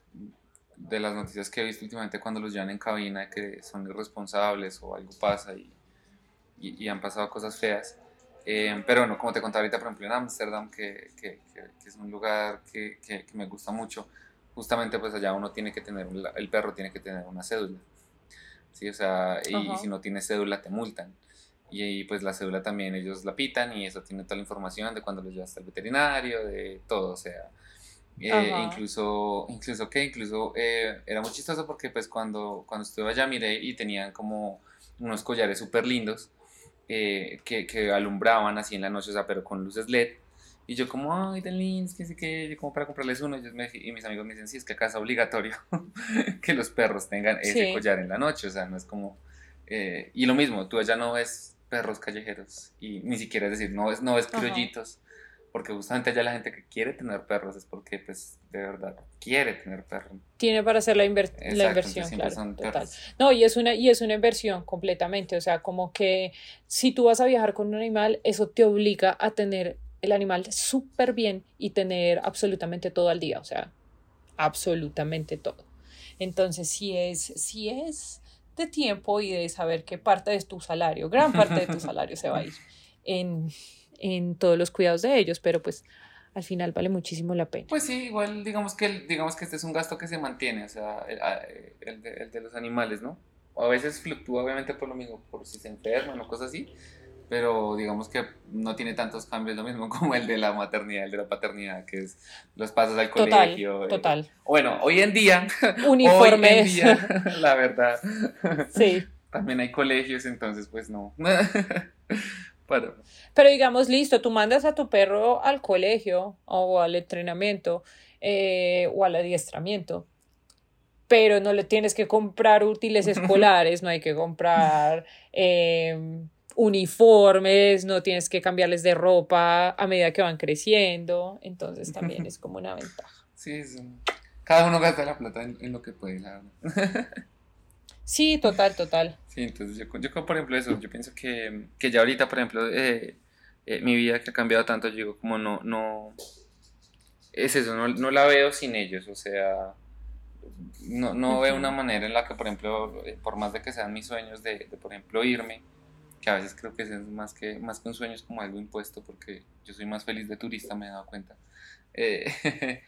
de las noticias que he visto últimamente cuando los llevan en cabina que son irresponsables o algo pasa y, y, han pasado cosas feas. Eh, pero bueno, como te contaba ahorita, por ejemplo, en Ámsterdam, que, que, que, es un lugar que, me gusta mucho, justamente pues allá uno tiene que tener, el perro tiene que tener una cédula. ¿Sí? O sea, y, si no tienes cédula te multan. Y, ahí pues la cédula también ellos la pitan y eso tiene toda la información de cuando los llevas al veterinario, de todo, o sea, eh, incluso, incluso que incluso eh, era muy chistoso porque pues cuando, cuando estuve allá miré y tenían como unos collares súper lindos eh, que, que, alumbraban así en la noche, o sea, pero con luces LED. Y yo como, ay, tan lindos, que sé que, como para comprarles uno. Y, y, mis amigos me dicen, sí, es que acá es obligatorio que los perros tengan ese collar en la noche. O sea, no es como... Eh, y lo mismo, tú allá no ves perros callejeros. Y ni siquiera es decir, no ves, no ves criollitos. Porque justamente allá la gente que quiere tener perros es porque, pues, de verdad, quiere tener perros. Tiene para hacer la, la inversión, claro, total. No, y es, una, y es una inversión completamente. O sea, como que si tú vas a viajar con un animal, eso te obliga a tener el animal súper bien y tener absolutamente todo al día, o sea, absolutamente todo. Entonces, si es, si es de tiempo y de saber que parte de tu salario, gran parte de tu salario se va a ir en, en todos los cuidados de ellos, pero pues al final vale muchísimo la pena. Pues sí, igual digamos que, digamos que este es un gasto que se mantiene, o sea, el, de, el de, los animales, ¿no? A veces fluctúa obviamente por lo mismo, por si se enferman o cosas así, pero digamos que no tiene tantos cambios, lo mismo como el de la maternidad, el de la paternidad, que es los pasos al colegio. Eh, total. bueno, hoy en día, uniformes, la verdad. Sí. También hay colegios, entonces pues no. Pero digamos, listo, tú mandas a tu perro al colegio o al entrenamiento eh, o al adiestramiento pero no le tienes que comprar útiles escolares, no hay que comprar em, uniformes, no tienes que cambiarles de ropa a medida que van creciendo, entonces también es como una ventaja. Sí, cada uno gasta la plata en, lo que puede, la Sí, total, total. Sí, entonces yo, yo por ejemplo eso, yo pienso que, que ya ahorita, por ejemplo, eh, eh, mi vida que ha cambiado tanto, yo digo como no, no, es eso, no, no la veo sin ellos, o sea, no, no veo una manera en la que, por ejemplo, eh, por más de que sean mis sueños de, de, por ejemplo, irme, que a veces creo que es más que, más que un sueño, es como algo impuesto, porque yo soy más feliz de turista, me he dado cuenta. Eh,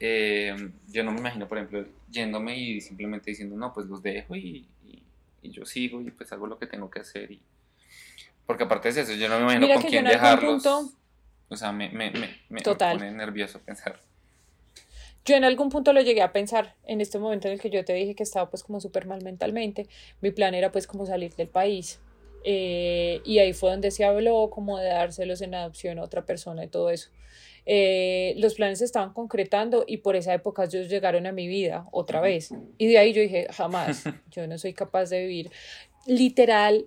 eh, yo no me imagino, por ejemplo, yéndome y simplemente diciendo, no, pues los dejo y, y, yo sigo y pues hago lo que tengo que hacer. Y... Porque aparte de eso, yo no me imagino con quién dejarlos. O sea, me, me, me, me pone nervioso pensar. Yo en algún punto lo llegué a pensar, en este momento en el que yo te dije que estaba pues como súper mal mentalmente, mi plan era pues como salir del país. Eh, y ahí fue donde se habló como de dárselos en adopción a otra persona y todo eso. Eh, los planes se estaban concretando y por esa época ellos llegaron a mi vida otra vez. Y de ahí yo dije, jamás, yo no soy capaz de vivir. Literal,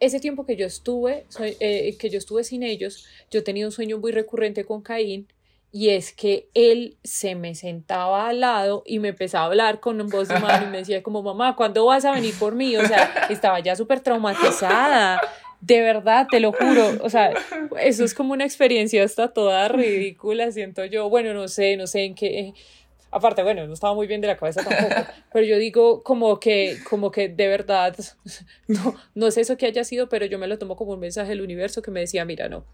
ese tiempo que yo estuve, eh, que yo estuve sin ellos, yo tenía un sueño muy recurrente con Caín y es que él se me sentaba al lado y me empezaba a hablar con voz de humano y me decía como, mamá, ¿cuándo vas a venir por mí? O sea, estaba ya súper traumatizada. De verdad, te lo juro. O sea, eso es como una experiencia hasta toda ridícula, siento yo. Bueno, no sé, no sé en qué aparte, bueno, no estaba muy bien de la cabeza tampoco, pero yo digo como que, como que de verdad, no, no es eso que haya sido, pero yo me lo tomo como un mensaje del universo que me decía, mira, no,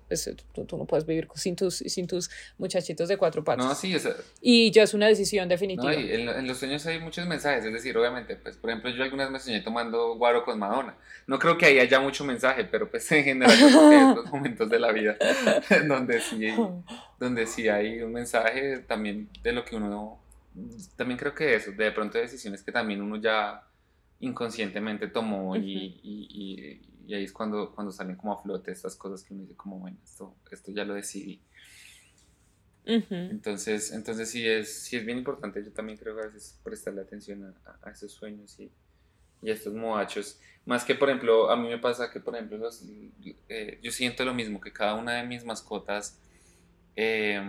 tú, no puedes vivir sin tus, sin tus muchachitos de cuatro patas. No, sí, y ya es una decisión definitiva. No, y en, los sueños hay muchos mensajes, es decir, obviamente, pues, por ejemplo, yo algunas me soñé tomando guaro con Madonna. No creo que ahí haya mucho mensaje, pero pues en general los momentos de la vida donde sí, donde sí hay un mensaje también de lo que uno también creo que eso, de pronto decisiones que también uno ya inconscientemente tomó y, y, y, ahí es cuando, cuando salen como a flote estas cosas que uno dice como, bueno, esto, esto ya lo decidí. Entonces, entonces sí es, sí es bien importante, yo también creo que a veces prestarle atención a, a esos sueños y, y a estos moachos. Más que, por ejemplo, a mí me pasa que, por ejemplo, los, eh, yo siento lo mismo, que cada una de mis mascotas eh,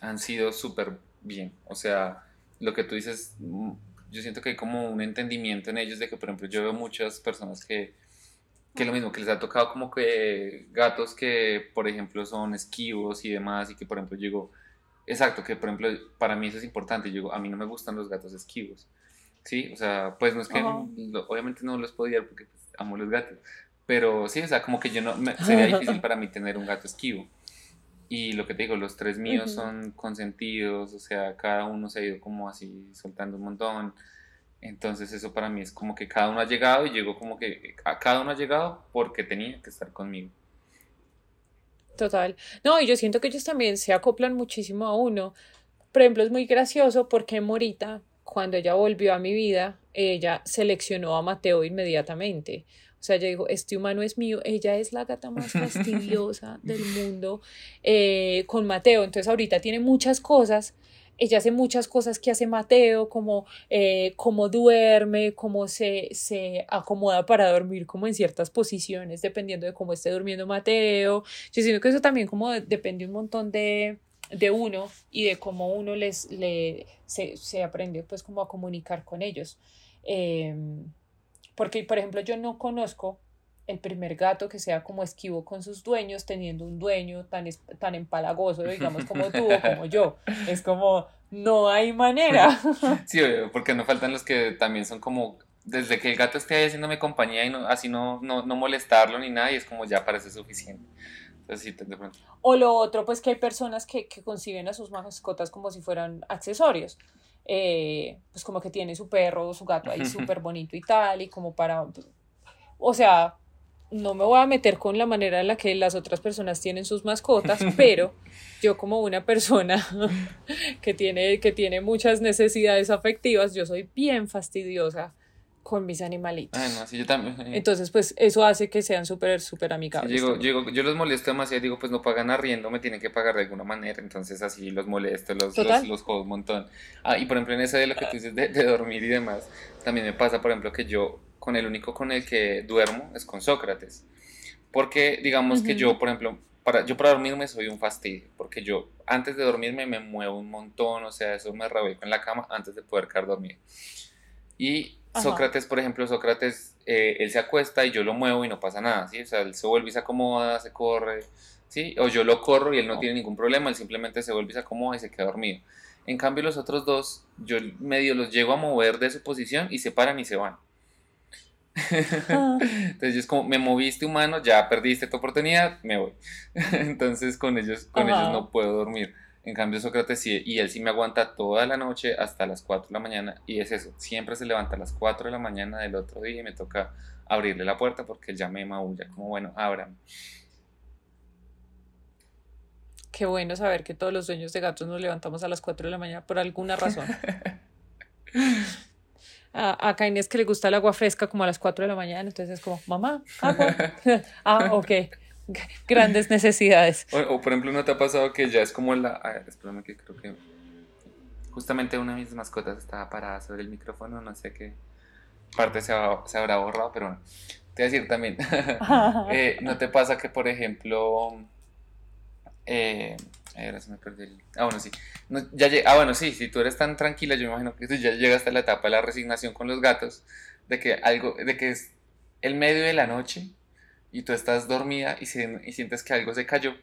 han sido súper bien. O sea, lo que tú dices, mm, yo siento que hay como un entendimiento en ellos de que, por ejemplo, yo veo muchas personas que, que lo mismo, que les ha tocado como que gatos que, por ejemplo, son esquivos y demás, y que, por ejemplo, digo, exacto, que, por ejemplo, para mí eso es importante, yo digo, a mí no me gustan los gatos esquivos, ¿sí? O sea, pues no es que, obviamente no los podía porque pues, amo los gatos, pero sí, o sea, como que yo no, sería difícil para mí tener un gato esquivo. Y lo que te digo, los tres míos son consentidos, o sea, cada uno se ha ido como así soltando un montón. Entonces eso para mí es como que cada uno ha llegado y llegó como que a cada uno ha llegado porque tenía que estar conmigo. Total. No, y yo siento que ellos también se acoplan muchísimo a uno. Por ejemplo, es muy gracioso porque Morita, cuando ella volvió a mi vida, ella seleccionó a Mateo inmediatamente. O sea, yo digo, este humano es mío, ella es la gata más fastidiosa del mundo eh, con Mateo. Entonces ahorita tiene muchas cosas, ella hace muchas cosas que hace Mateo, como eh, cómo duerme, cómo se, se acomoda para dormir, como en ciertas posiciones, dependiendo de cómo esté durmiendo Mateo. Yo siento que eso también como depende un montón de, de uno y de cómo uno les, le, se, se aprende pues como a comunicar con ellos. Eh, porque, por ejemplo, yo no conozco el primer gato que sea como esquivo con sus dueños, teniendo un dueño tan, tan empalagoso, digamos, como tú o como yo. Es como, no hay manera. Sí, porque no faltan los que también son como, desde que el gato esté ahí haciéndome compañía y no, así no, no, no molestarlo ni nada, y es como ya parece suficiente. De pronto. O lo otro, pues que hay personas que, que conciben a sus mascotas como si fueran accesorios. Eh, pues como que tiene su perro o su gato ahí súper bonito y tal, y como para, o sea, no me voy a meter con la manera en la que las otras personas tienen sus mascotas, pero yo como una persona que tiene, que tiene muchas necesidades afectivas, yo soy bien fastidiosa con mis animalitos. Ah, no, sí, yo también. Entonces, pues eso hace que sean súper, súper amigables. Yo, también. yo, yo los molesto demasiado, digo, pues no pagan arriendo, me tienen que pagar de alguna manera, entonces así los molesto, los, los, los jodo un montón. Ah, y por ejemplo en eso de lo que tú dices de, de dormir y demás, también me pasa, por ejemplo, que yo con el único con el que duermo es con Sócrates. Porque digamos que Ujú. yo, por ejemplo, para, yo para dormirme soy un fastidio, porque yo antes de dormirme me muevo un montón, o sea, eso me revuelco en la cama antes de poder quedar dormido. Y Ajá. Sócrates, por ejemplo, Sócrates, eh, él se acuesta y yo lo muevo y no pasa nada, ¿sí? O sea, él se vuelve y se acomoda, se corre, ¿sí? O yo lo corro y él no Oh. tiene ningún problema, él simplemente se vuelve y se acomoda y se queda dormido. En cambio, los otros dos, yo medio los llego a mover de su posición y se paran y se van. Ah. Entonces yo es como, me moviste humano, ya perdiste tu oportunidad, me voy. Entonces con ellos, con Ajá. ellos no puedo dormir. En cambio Sócrates sí, y él sí me aguanta toda la noche hasta las 4 de la mañana. Y es eso, siempre se levanta a las 4 de la mañana del otro día y me toca abrirle la puerta porque él ya me maulla, como bueno, ábrame. Qué bueno saber que todos los dueños de gatos nos levantamos a las 4 de la mañana por alguna razón. A, a Inés que le gusta el agua fresca como a las 4 de la mañana, entonces es como, mamá, agua. ah, ok. Grandes necesidades. O, o, por ejemplo, ¿no te ha pasado que ya es como la... A ver, espérame que creo que... Justamente una de mis mascotas estaba parada sobre el micrófono, no sé qué parte se, ha- se habrá borrado, pero bueno. Te voy a decir también, eh, ¿no te pasa que, por ejemplo... Eh, ay, ahora se me perdió el... Ah, bueno, sí. No, ya lleg- ah, bueno, sí, si tú eres tan tranquila, yo me imagino que tú ya llegaste a la etapa de la resignación con los gatos, de que algo, de que es el medio de la noche y tú estás dormida y, si- y sientes que algo se cayó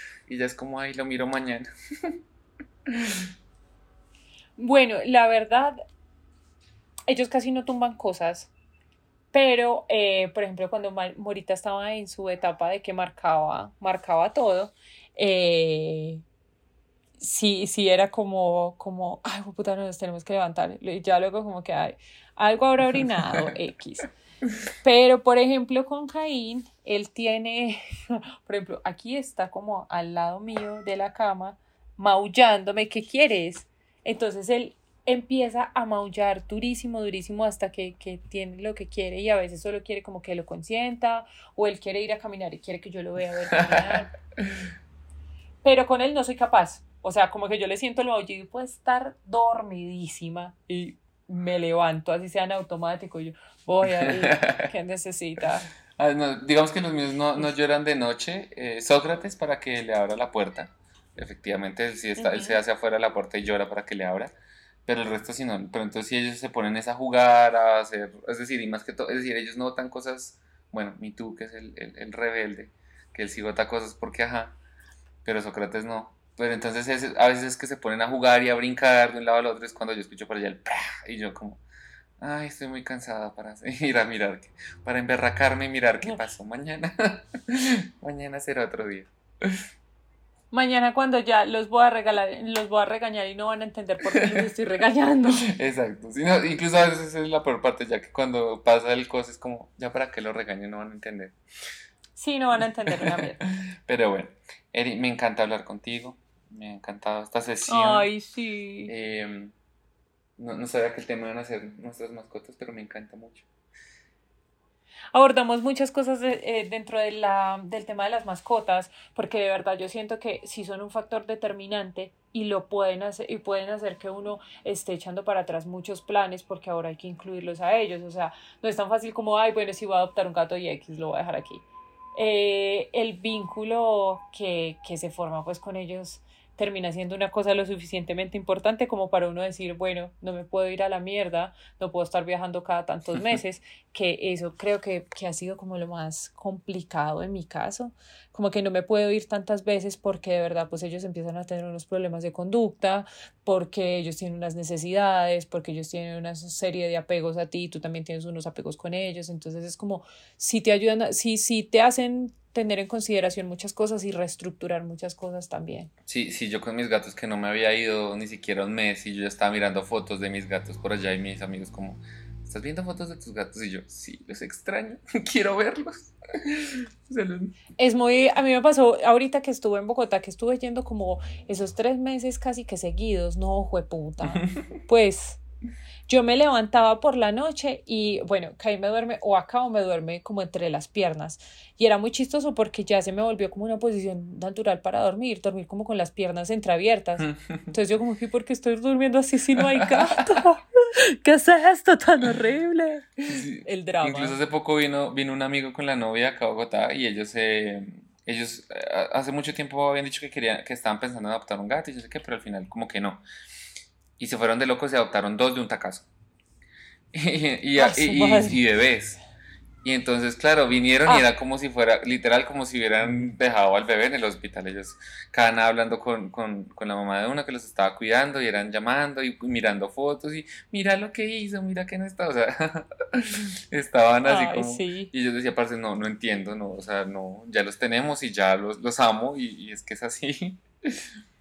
y ya es como, ay, lo miro mañana. Bueno, la verdad, ellos casi no tumban cosas, pero, eh, por ejemplo, cuando Morita estaba en su etapa de que marcaba, marcaba todo, eh, sí, sí era como, como, ay, puta, no nos tenemos que levantar. Y ya luego como que, ay, algo habrá orinado, X. Pero, por ejemplo, con Caín, él tiene, por ejemplo, aquí está como al lado mío de la cama, maullándome, ¿qué quieres? Entonces él empieza a maullar durísimo, durísimo hasta que, que tiene lo que quiere y a veces solo quiere como que lo consienta o él quiere ir a caminar y quiere que yo lo vea ver caminar. Pero con él no soy capaz. O sea, como que yo le siento el maullido y puede estar dormidísima y me levanto, así sea en automático. Yo voy a ir, ¿qué necesita? Ah, no, digamos que los míos no, no lloran de noche. eh, Sócrates para que le abra la puerta. Efectivamente, él, sí está, él se hace afuera de la puerta y llora para que le abra. Pero el resto sí no. Pero entonces si ellos se ponen es a jugar, a hacer... Es decir, y más que todo, es decir, ellos no votan cosas... Bueno, mi tú, que es el, el, el rebelde, que él sí vota cosas porque ajá. Pero Sócrates no. Pero entonces es- a veces es que se ponen a jugar y a brincar de un lado al otro. Es cuando yo escucho por allá el... ¡prá! Y yo como... Ay, estoy muy cansada para ir a mirar, para emberracarme y mirar qué pasó mañana. mañana será otro día. Mañana cuando ya los voy a regalar, los voy a regañar y no van a entender por qué los estoy regañando. Exacto. Sí, no, incluso a veces es la peor parte, ya que cuando pasa el cosa es como, ya para qué lo regaño, no van a entender. Sí, no van a entender una mierda. Pero bueno, Eri, me encanta hablar contigo. Me ha encantado esta sesión. Ay, sí. Eh, no, no sabía que el tema iban a ser nuestras mascotas, pero me encanta mucho. abordamos muchas cosas de- eh, dentro de la, del tema de las mascotas, porque de verdad yo siento que sí son un factor determinante y lo pueden hacer, y pueden hacer que uno esté echando para atrás muchos planes porque ahora hay que incluirlos a ellos. O sea, no es tan fácil como, ay, bueno, si voy a adoptar un gato y X, lo voy a dejar aquí. Eh, el vínculo que, que se forma pues con ellos termina siendo una cosa lo suficientemente importante como para uno decir, bueno, no me puedo ir a la mierda, no puedo estar viajando cada tantos meses, que eso creo que, que ha sido como lo más complicado en mi caso, como que no me puedo ir tantas veces porque de verdad pues ellos empiezan a tener unos problemas de conducta, porque ellos tienen unas necesidades, porque ellos tienen una serie de apegos a ti, tú también tienes unos apegos con ellos, entonces es como si te ayudan, si, si te hacen tener en consideración muchas cosas y reestructurar muchas cosas también. Sí, sí, yo con mis gatos que no me había ido ni siquiera un mes y yo ya estaba mirando fotos de mis gatos por allá y mis amigos como, ¿estás viendo fotos de tus gatos? Y yo, sí, los extraño, quiero verlos. Es muy, a mí me pasó ahorita que estuve en Bogotá, que estuve yendo como esos tres meses casi que seguidos, no, jueputa. Pues Yo me levantaba por la noche y bueno, Kai me duerme o acá o me duerme como entre las piernas. Y era muy chistoso porque ya se me volvió como una posición natural para dormir, dormir como con las piernas entreabiertas. Entonces yo como que, ¿por qué estoy durmiendo así si no hay gato? ¿Qué es esto tan horrible? El drama. Incluso hace poco vino, vino un amigo con la novia acá a Bogotá y ellos se... ellos eh, hace mucho tiempo habían dicho que querían, que estaban pensando en adoptar un gato y yo sé qué, pero al final como que no. Y se fueron de locos y adoptaron dos de un tacazo. y, y, y- y bebés. Y entonces, claro, vinieron y Ah. era como si fuera, literal, como si hubieran dejado al bebé en el hospital. Ellos, cada nada hablando con, con, con la mamá de uno que los estaba cuidando y eran llamando y mirando fotos y mira lo que hizo, mira que no está. O sea, estaban así Ay, como. sí. Y yo decía, parce, no, no entiendo, no, o sea, no, ya los tenemos y ya los, los amo y, y es que es así.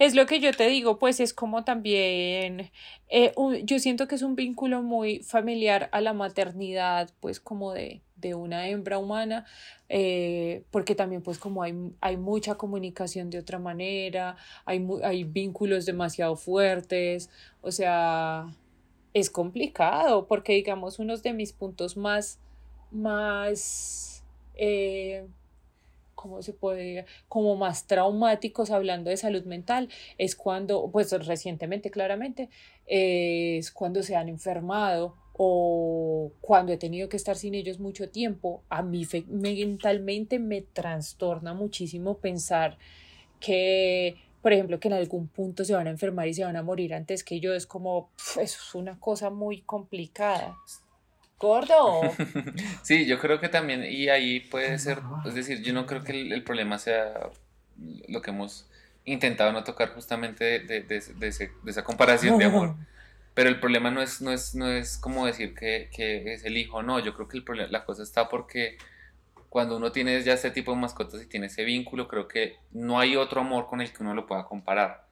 Es lo que yo te digo, pues es como también, eh, un- yo siento que es un vínculo muy familiar a la maternidad, pues como de, de una hembra humana, eh, porque también pues como hay, hay mucha comunicación de otra manera, hay, hay vínculos demasiado fuertes, o sea, es complicado, porque digamos unos de mis puntos más, más, eh, ¿cómo se puede? Como más traumáticos hablando de salud mental, es cuando, pues recientemente claramente, es cuando se han enfermado o cuando he tenido que estar sin ellos mucho tiempo. A mí mentalmente me trastorna muchísimo pensar que, por ejemplo, que en algún punto se van a enfermar y se van a morir antes que yo. Es como, pf, eso es una cosa muy complicada. Gordo. Sí, yo creo que también, y ahí puede ser, es decir, yo no creo que el, el problema sea lo que hemos intentado no tocar justamente de, de- de ese- ese- esa comparación de amor. Pero el problema no es, no es, no es como decir que, que es el hijo, no, yo creo que el problema, la cosa está porque cuando uno tiene ya este tipo de mascotas y tiene ese vínculo, creo que no hay otro amor con el que uno lo pueda comparar.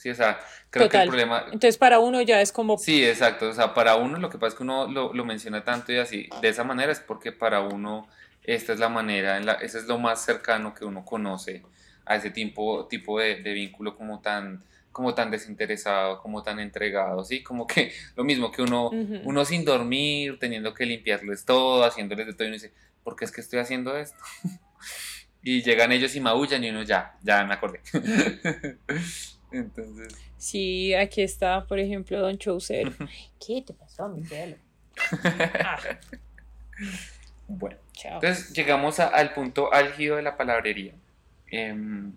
Sí, o sea, creo que Total. el problema, Entonces para uno ya es como, Sí, exacto. O sea, para uno lo que pasa es que uno lo, lo menciona tanto y así, de esa manera es porque para uno esta es la manera, en la, ese es lo más cercano que uno conoce a ese tipo, tipo de, de vínculo como tan, como tan desinteresado, como tan entregado, ¿sí? Como que lo mismo que uno, Ujú. uno sin dormir, teniendo que limpiarles todo, haciéndoles de todo y uno dice, ¿por qué es que estoy haciendo esto? y llegan ellos y maullan y uno ya, ya me acordé. Entonces... Sí, aquí está, por ejemplo, Don Chaucer. ¿Qué te pasó, mi cielo? Ah, Bueno. chao. Entonces llegamos a- al punto álgido de la palabrería. Em,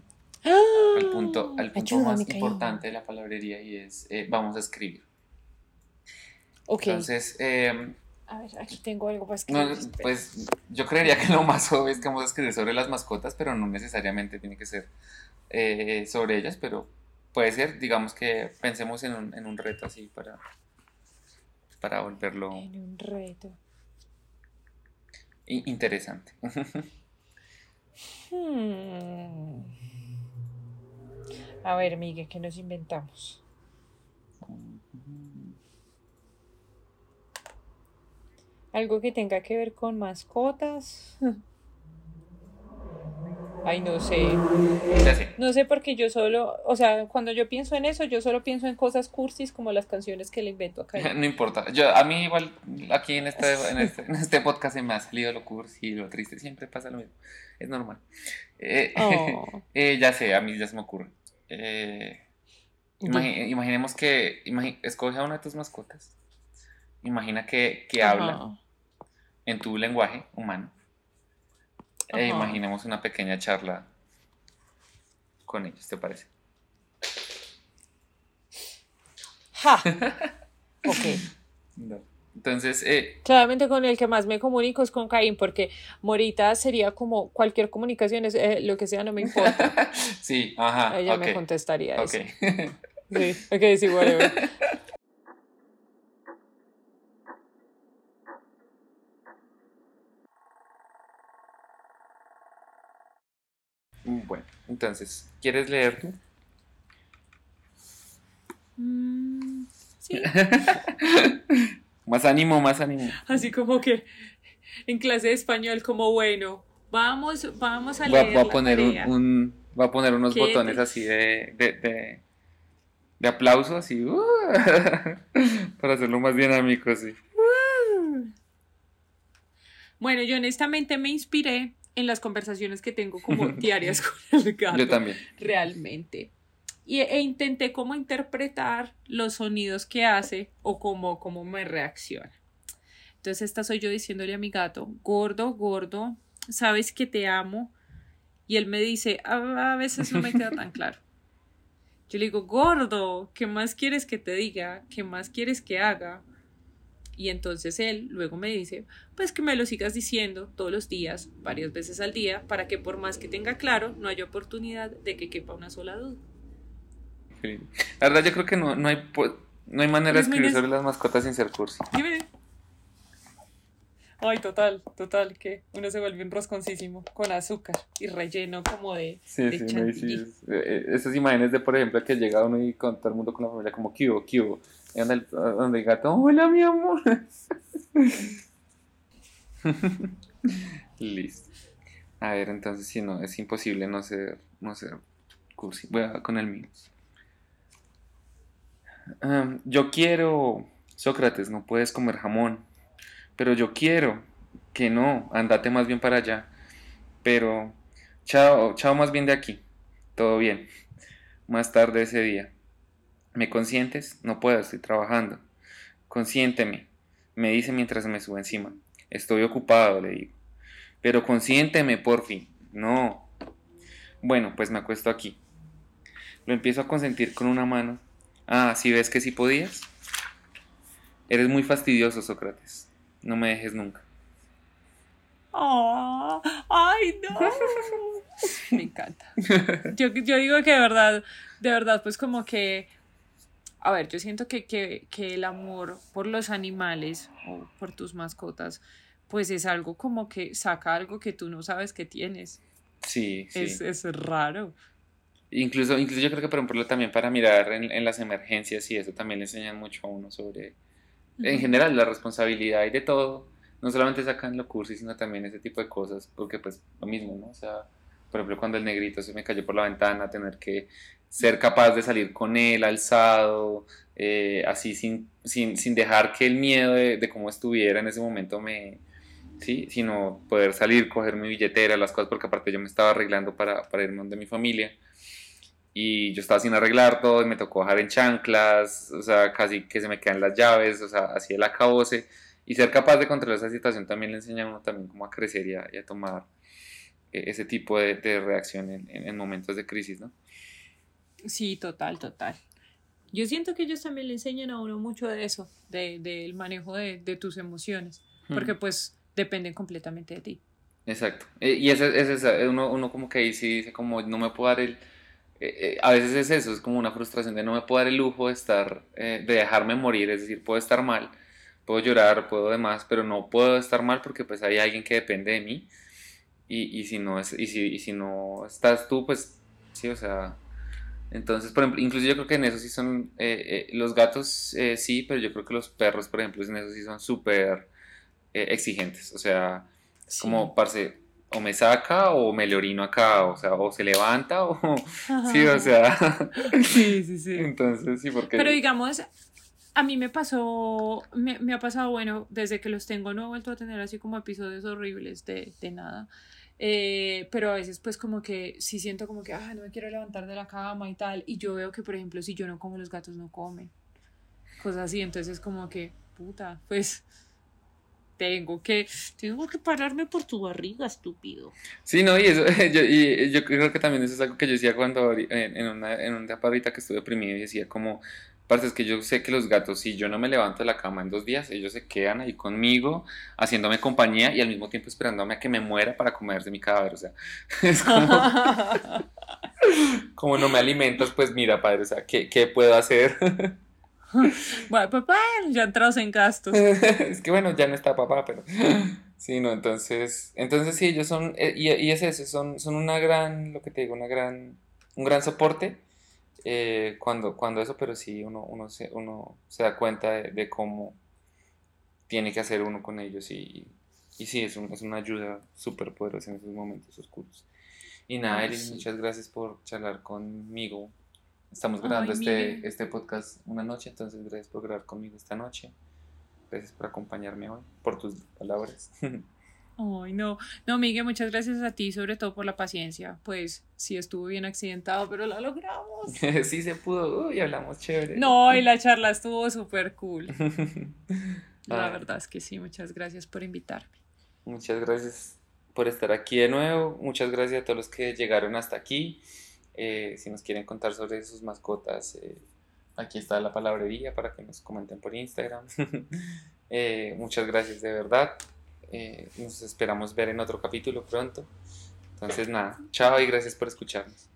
¡Ah! al punto, al punto más importante de la palabrería y es eh, vamos a escribir. Ok, Entonces, em, a ver, aquí tengo algo para escribir. pues yo creería que lo más obvio es que vamos a escribir sobre las mascotas, pero no necesariamente tiene que ser eh, sobre ellas, pero puede ser, digamos que pensemos en un, en un reto así para, para volverlo Tiene un reto. interesante. Hmm. A ver, Miguel, ¿qué nos inventamos? Algo que tenga que ver con mascotas. Ay, no sé. Ya sé. No sé porque yo solo, o sea, cuando yo pienso en eso, yo solo pienso en cosas cursis como las canciones que le invento acá. No importa. Yo, a mí igual aquí en este, en este, en este podcast se me ha salido lo cursi y lo triste. Siempre pasa lo mismo. Es normal. Eh, Oh. eh, ya sé, a mí ya se me ocurre. Eh, imagi- imaginemos que imagi- escoge a una de tus mascotas. Imagina que, que habla en tu lenguaje humano. E imaginemos una pequeña charla con ellos, ¿te parece? Ja. Ok. No. Entonces, eh, Claramente con el que más me comunico es con Caín, porque Morita sería como cualquier comunicación, es, eh, lo que sea, no me importa. sí, ajá. Ella me contestaría ok. eso. Sí, ok, sí, whatever. Bueno, entonces, ¿quieres leer tú? Mm, sí. Más ánimo, más ánimo. Así como que en clase de español, como bueno, vamos, vamos a a, leer voy a la poner un, tarea. un- voy a poner unos ¿Qué botones así de, de, de, de aplauso, así, uh, para hacerlo más dinámico. Bueno, yo honestamente me inspiré en las conversaciones que tengo como diarias con el gato. Yo también. Realmente. Y, e intenté como interpretar los sonidos que hace o cómo, cómo me reacciona. Entonces esta soy yo diciéndole a mi gato, gordo, gordo, sabes que te amo. Y él me dice, a, a veces no me queda tan claro. Yo le digo, gordo, ¿qué más quieres que te diga? ¿Qué más quieres que haga? Y entonces él luego me dice, pues que me lo sigas diciendo todos los días, varias veces al día, para que por más que tenga claro, no haya oportunidad de que quepa una sola duda. Sí. La verdad, yo creo que no, no, hay, no hay manera de escribir sobre las mascotas sin ser cursi. Dime. Ay, total, total, que uno se vuelve un rosconcísimo con azúcar y relleno como de, Sí, de sí, no, sí, es- eh, esas imágenes de, por ejemplo, que llega uno y con todo el mundo con la familia, como, ¿qué hubo, qué hubo? Y anda el, gato, hola, mi amor. Listo. A ver, entonces, si no, es imposible no ser, no ser cursi. Voy a, con el mío. Yo quiero, Sócrates, no puedes comer jamón. Pero yo quiero que no, andate más bien para allá. Pero, chao, chao más bien de aquí. Todo bien. Más tarde ese día. ¿Me consientes? No puedo, estoy trabajando. Consiénteme, me dice mientras me sube encima. Estoy ocupado, le digo. Pero consiénteme, por fin. No. Bueno, pues me acuesto aquí. Lo empiezo a consentir con una mano. Ah, ¿sí ves que sí podías? Eres muy fastidioso, Sócrates. No me dejes nunca. Ah, ¡Ay, no! Me encanta. Yo, yo digo que de verdad, de verdad, pues como que, a ver, yo siento que, que, que el amor por los animales o por tus mascotas, pues es algo como que saca algo que tú no sabes que tienes. Sí, sí. Es, es raro. Incluso, incluso yo creo que, por ejemplo, también para mirar en, en las emergencias y eso también le enseñan mucho a uno sobre, en general, la responsabilidad y de todo. No solamente sacan lo cursi, sino también ese tipo de cosas, porque pues lo mismo, ¿no? O sea, por ejemplo, cuando el negrito se me cayó por la ventana, tener que ser capaz de salir con él alzado, eh, así sin, sin, sin dejar que el miedo de, cómo estuviera en ese momento me, sí, sino poder salir, coger mi billetera, las cosas, porque aparte yo me estaba arreglando para, para irme donde mi familia y yo estaba sin arreglar todo y me tocó bajar en chanclas, o sea, casi que se me quedan las llaves, o sea, así el acabose y ser capaz de controlar esa situación también le enseña a uno también como a crecer y a, tomar eh, ese tipo de, reacción en- en momentos de crisis, ¿no? Sí, total, total. Yo siento que ellos también le enseñan a uno mucho de eso, de- del manejo de, de tus emociones, porque Hmm. pues dependen completamente de ti. Exacto. Eh, Y ese, ese, ese- uno, uno como que ahí sí dice como no me puedo dar el... eh, eh, a veces es eso, es como una frustración de no me puedo dar el lujo de estar, eh, de dejarme morir, es decir, puedo estar mal, puedo llorar, puedo demás, pero no puedo estar mal porque pues hay alguien que depende de mí y, y si no es, y si, y si no estás tú, pues sí, o sea... Entonces, por ejemplo, incluso yo creo que en eso sí son, eh, eh, los gatos eh, sí, pero yo creo que los perros, por ejemplo, en eso sí son súper exigentes, o sea... Es como, parce, o me saca o me le orino acá, o sea, o se levanta o... Sí, o sea... Sí, sí, sí. Entonces, sí, porque... Pero digamos, a mí me pasó, me, me ha pasado, bueno, desde que los tengo no he vuelto a tener así como episodios horribles de, de nada. Eh, pero a veces pues como que sí siento como que, ah, no me quiero levantar de la cama y tal. Y yo veo que, por ejemplo, si yo no como, los gatos no comen. Cosas así, entonces es como que, puta, pues tengo que, tengo que pararme por tu barriga, estúpido. Sí, no, y eso, yo, y yo creo que también eso es algo que yo decía cuando en, una, en una etapa ahorita que estuve deprimido y decía como, parce, es que yo sé que los gatos, si yo no me levanto de la cama en dos días, ellos se quedan ahí conmigo, haciéndome compañía y al mismo tiempo esperándome a que me muera para comerse mi cadáver, o sea, es como, como no me alimentas, pues mira, padre, o sea, ¿qué, qué puedo hacer? bueno, papá, ya entrados en gastos. es que bueno, ya no está papá, pero sí, no, entonces, entonces sí, ellos son, eh, y, y es eso, son, son una gran, lo que te digo, una gran, un gran soporte eh, cuando, cuando eso, pero sí, uno, uno, se, uno se da cuenta de, de cómo tiene que hacer uno con ellos y, y sí, es, un- es una ayuda súper poderosa en esos momentos oscuros. Y nada, Ay, Eri, sí. muchas gracias por charlar conmigo Estamos grabando Ay, este, este podcast una noche, entonces gracias por grabar conmigo esta noche. Gracias por acompañarme hoy, por tus palabras. Ay, no, no, Miguel, muchas gracias a ti, sobre todo por la paciencia. Pues sí estuvo bien accidentado, pero lo logramos. sí se pudo, uy, hablamos chévere. No, y la charla estuvo súper cool. La verdad es que sí, muchas gracias por invitarme. Muchas gracias por estar aquí de nuevo. Muchas gracias a todos los que llegaron hasta aquí. Eh, si nos quieren contar sobre sus mascotas, eh, aquí está la palabrería para que nos comenten por Instagram. Eh, muchas gracias de verdad. Eh, nos esperamos ver en otro capítulo pronto. Entonces nada, chao y gracias por escucharnos.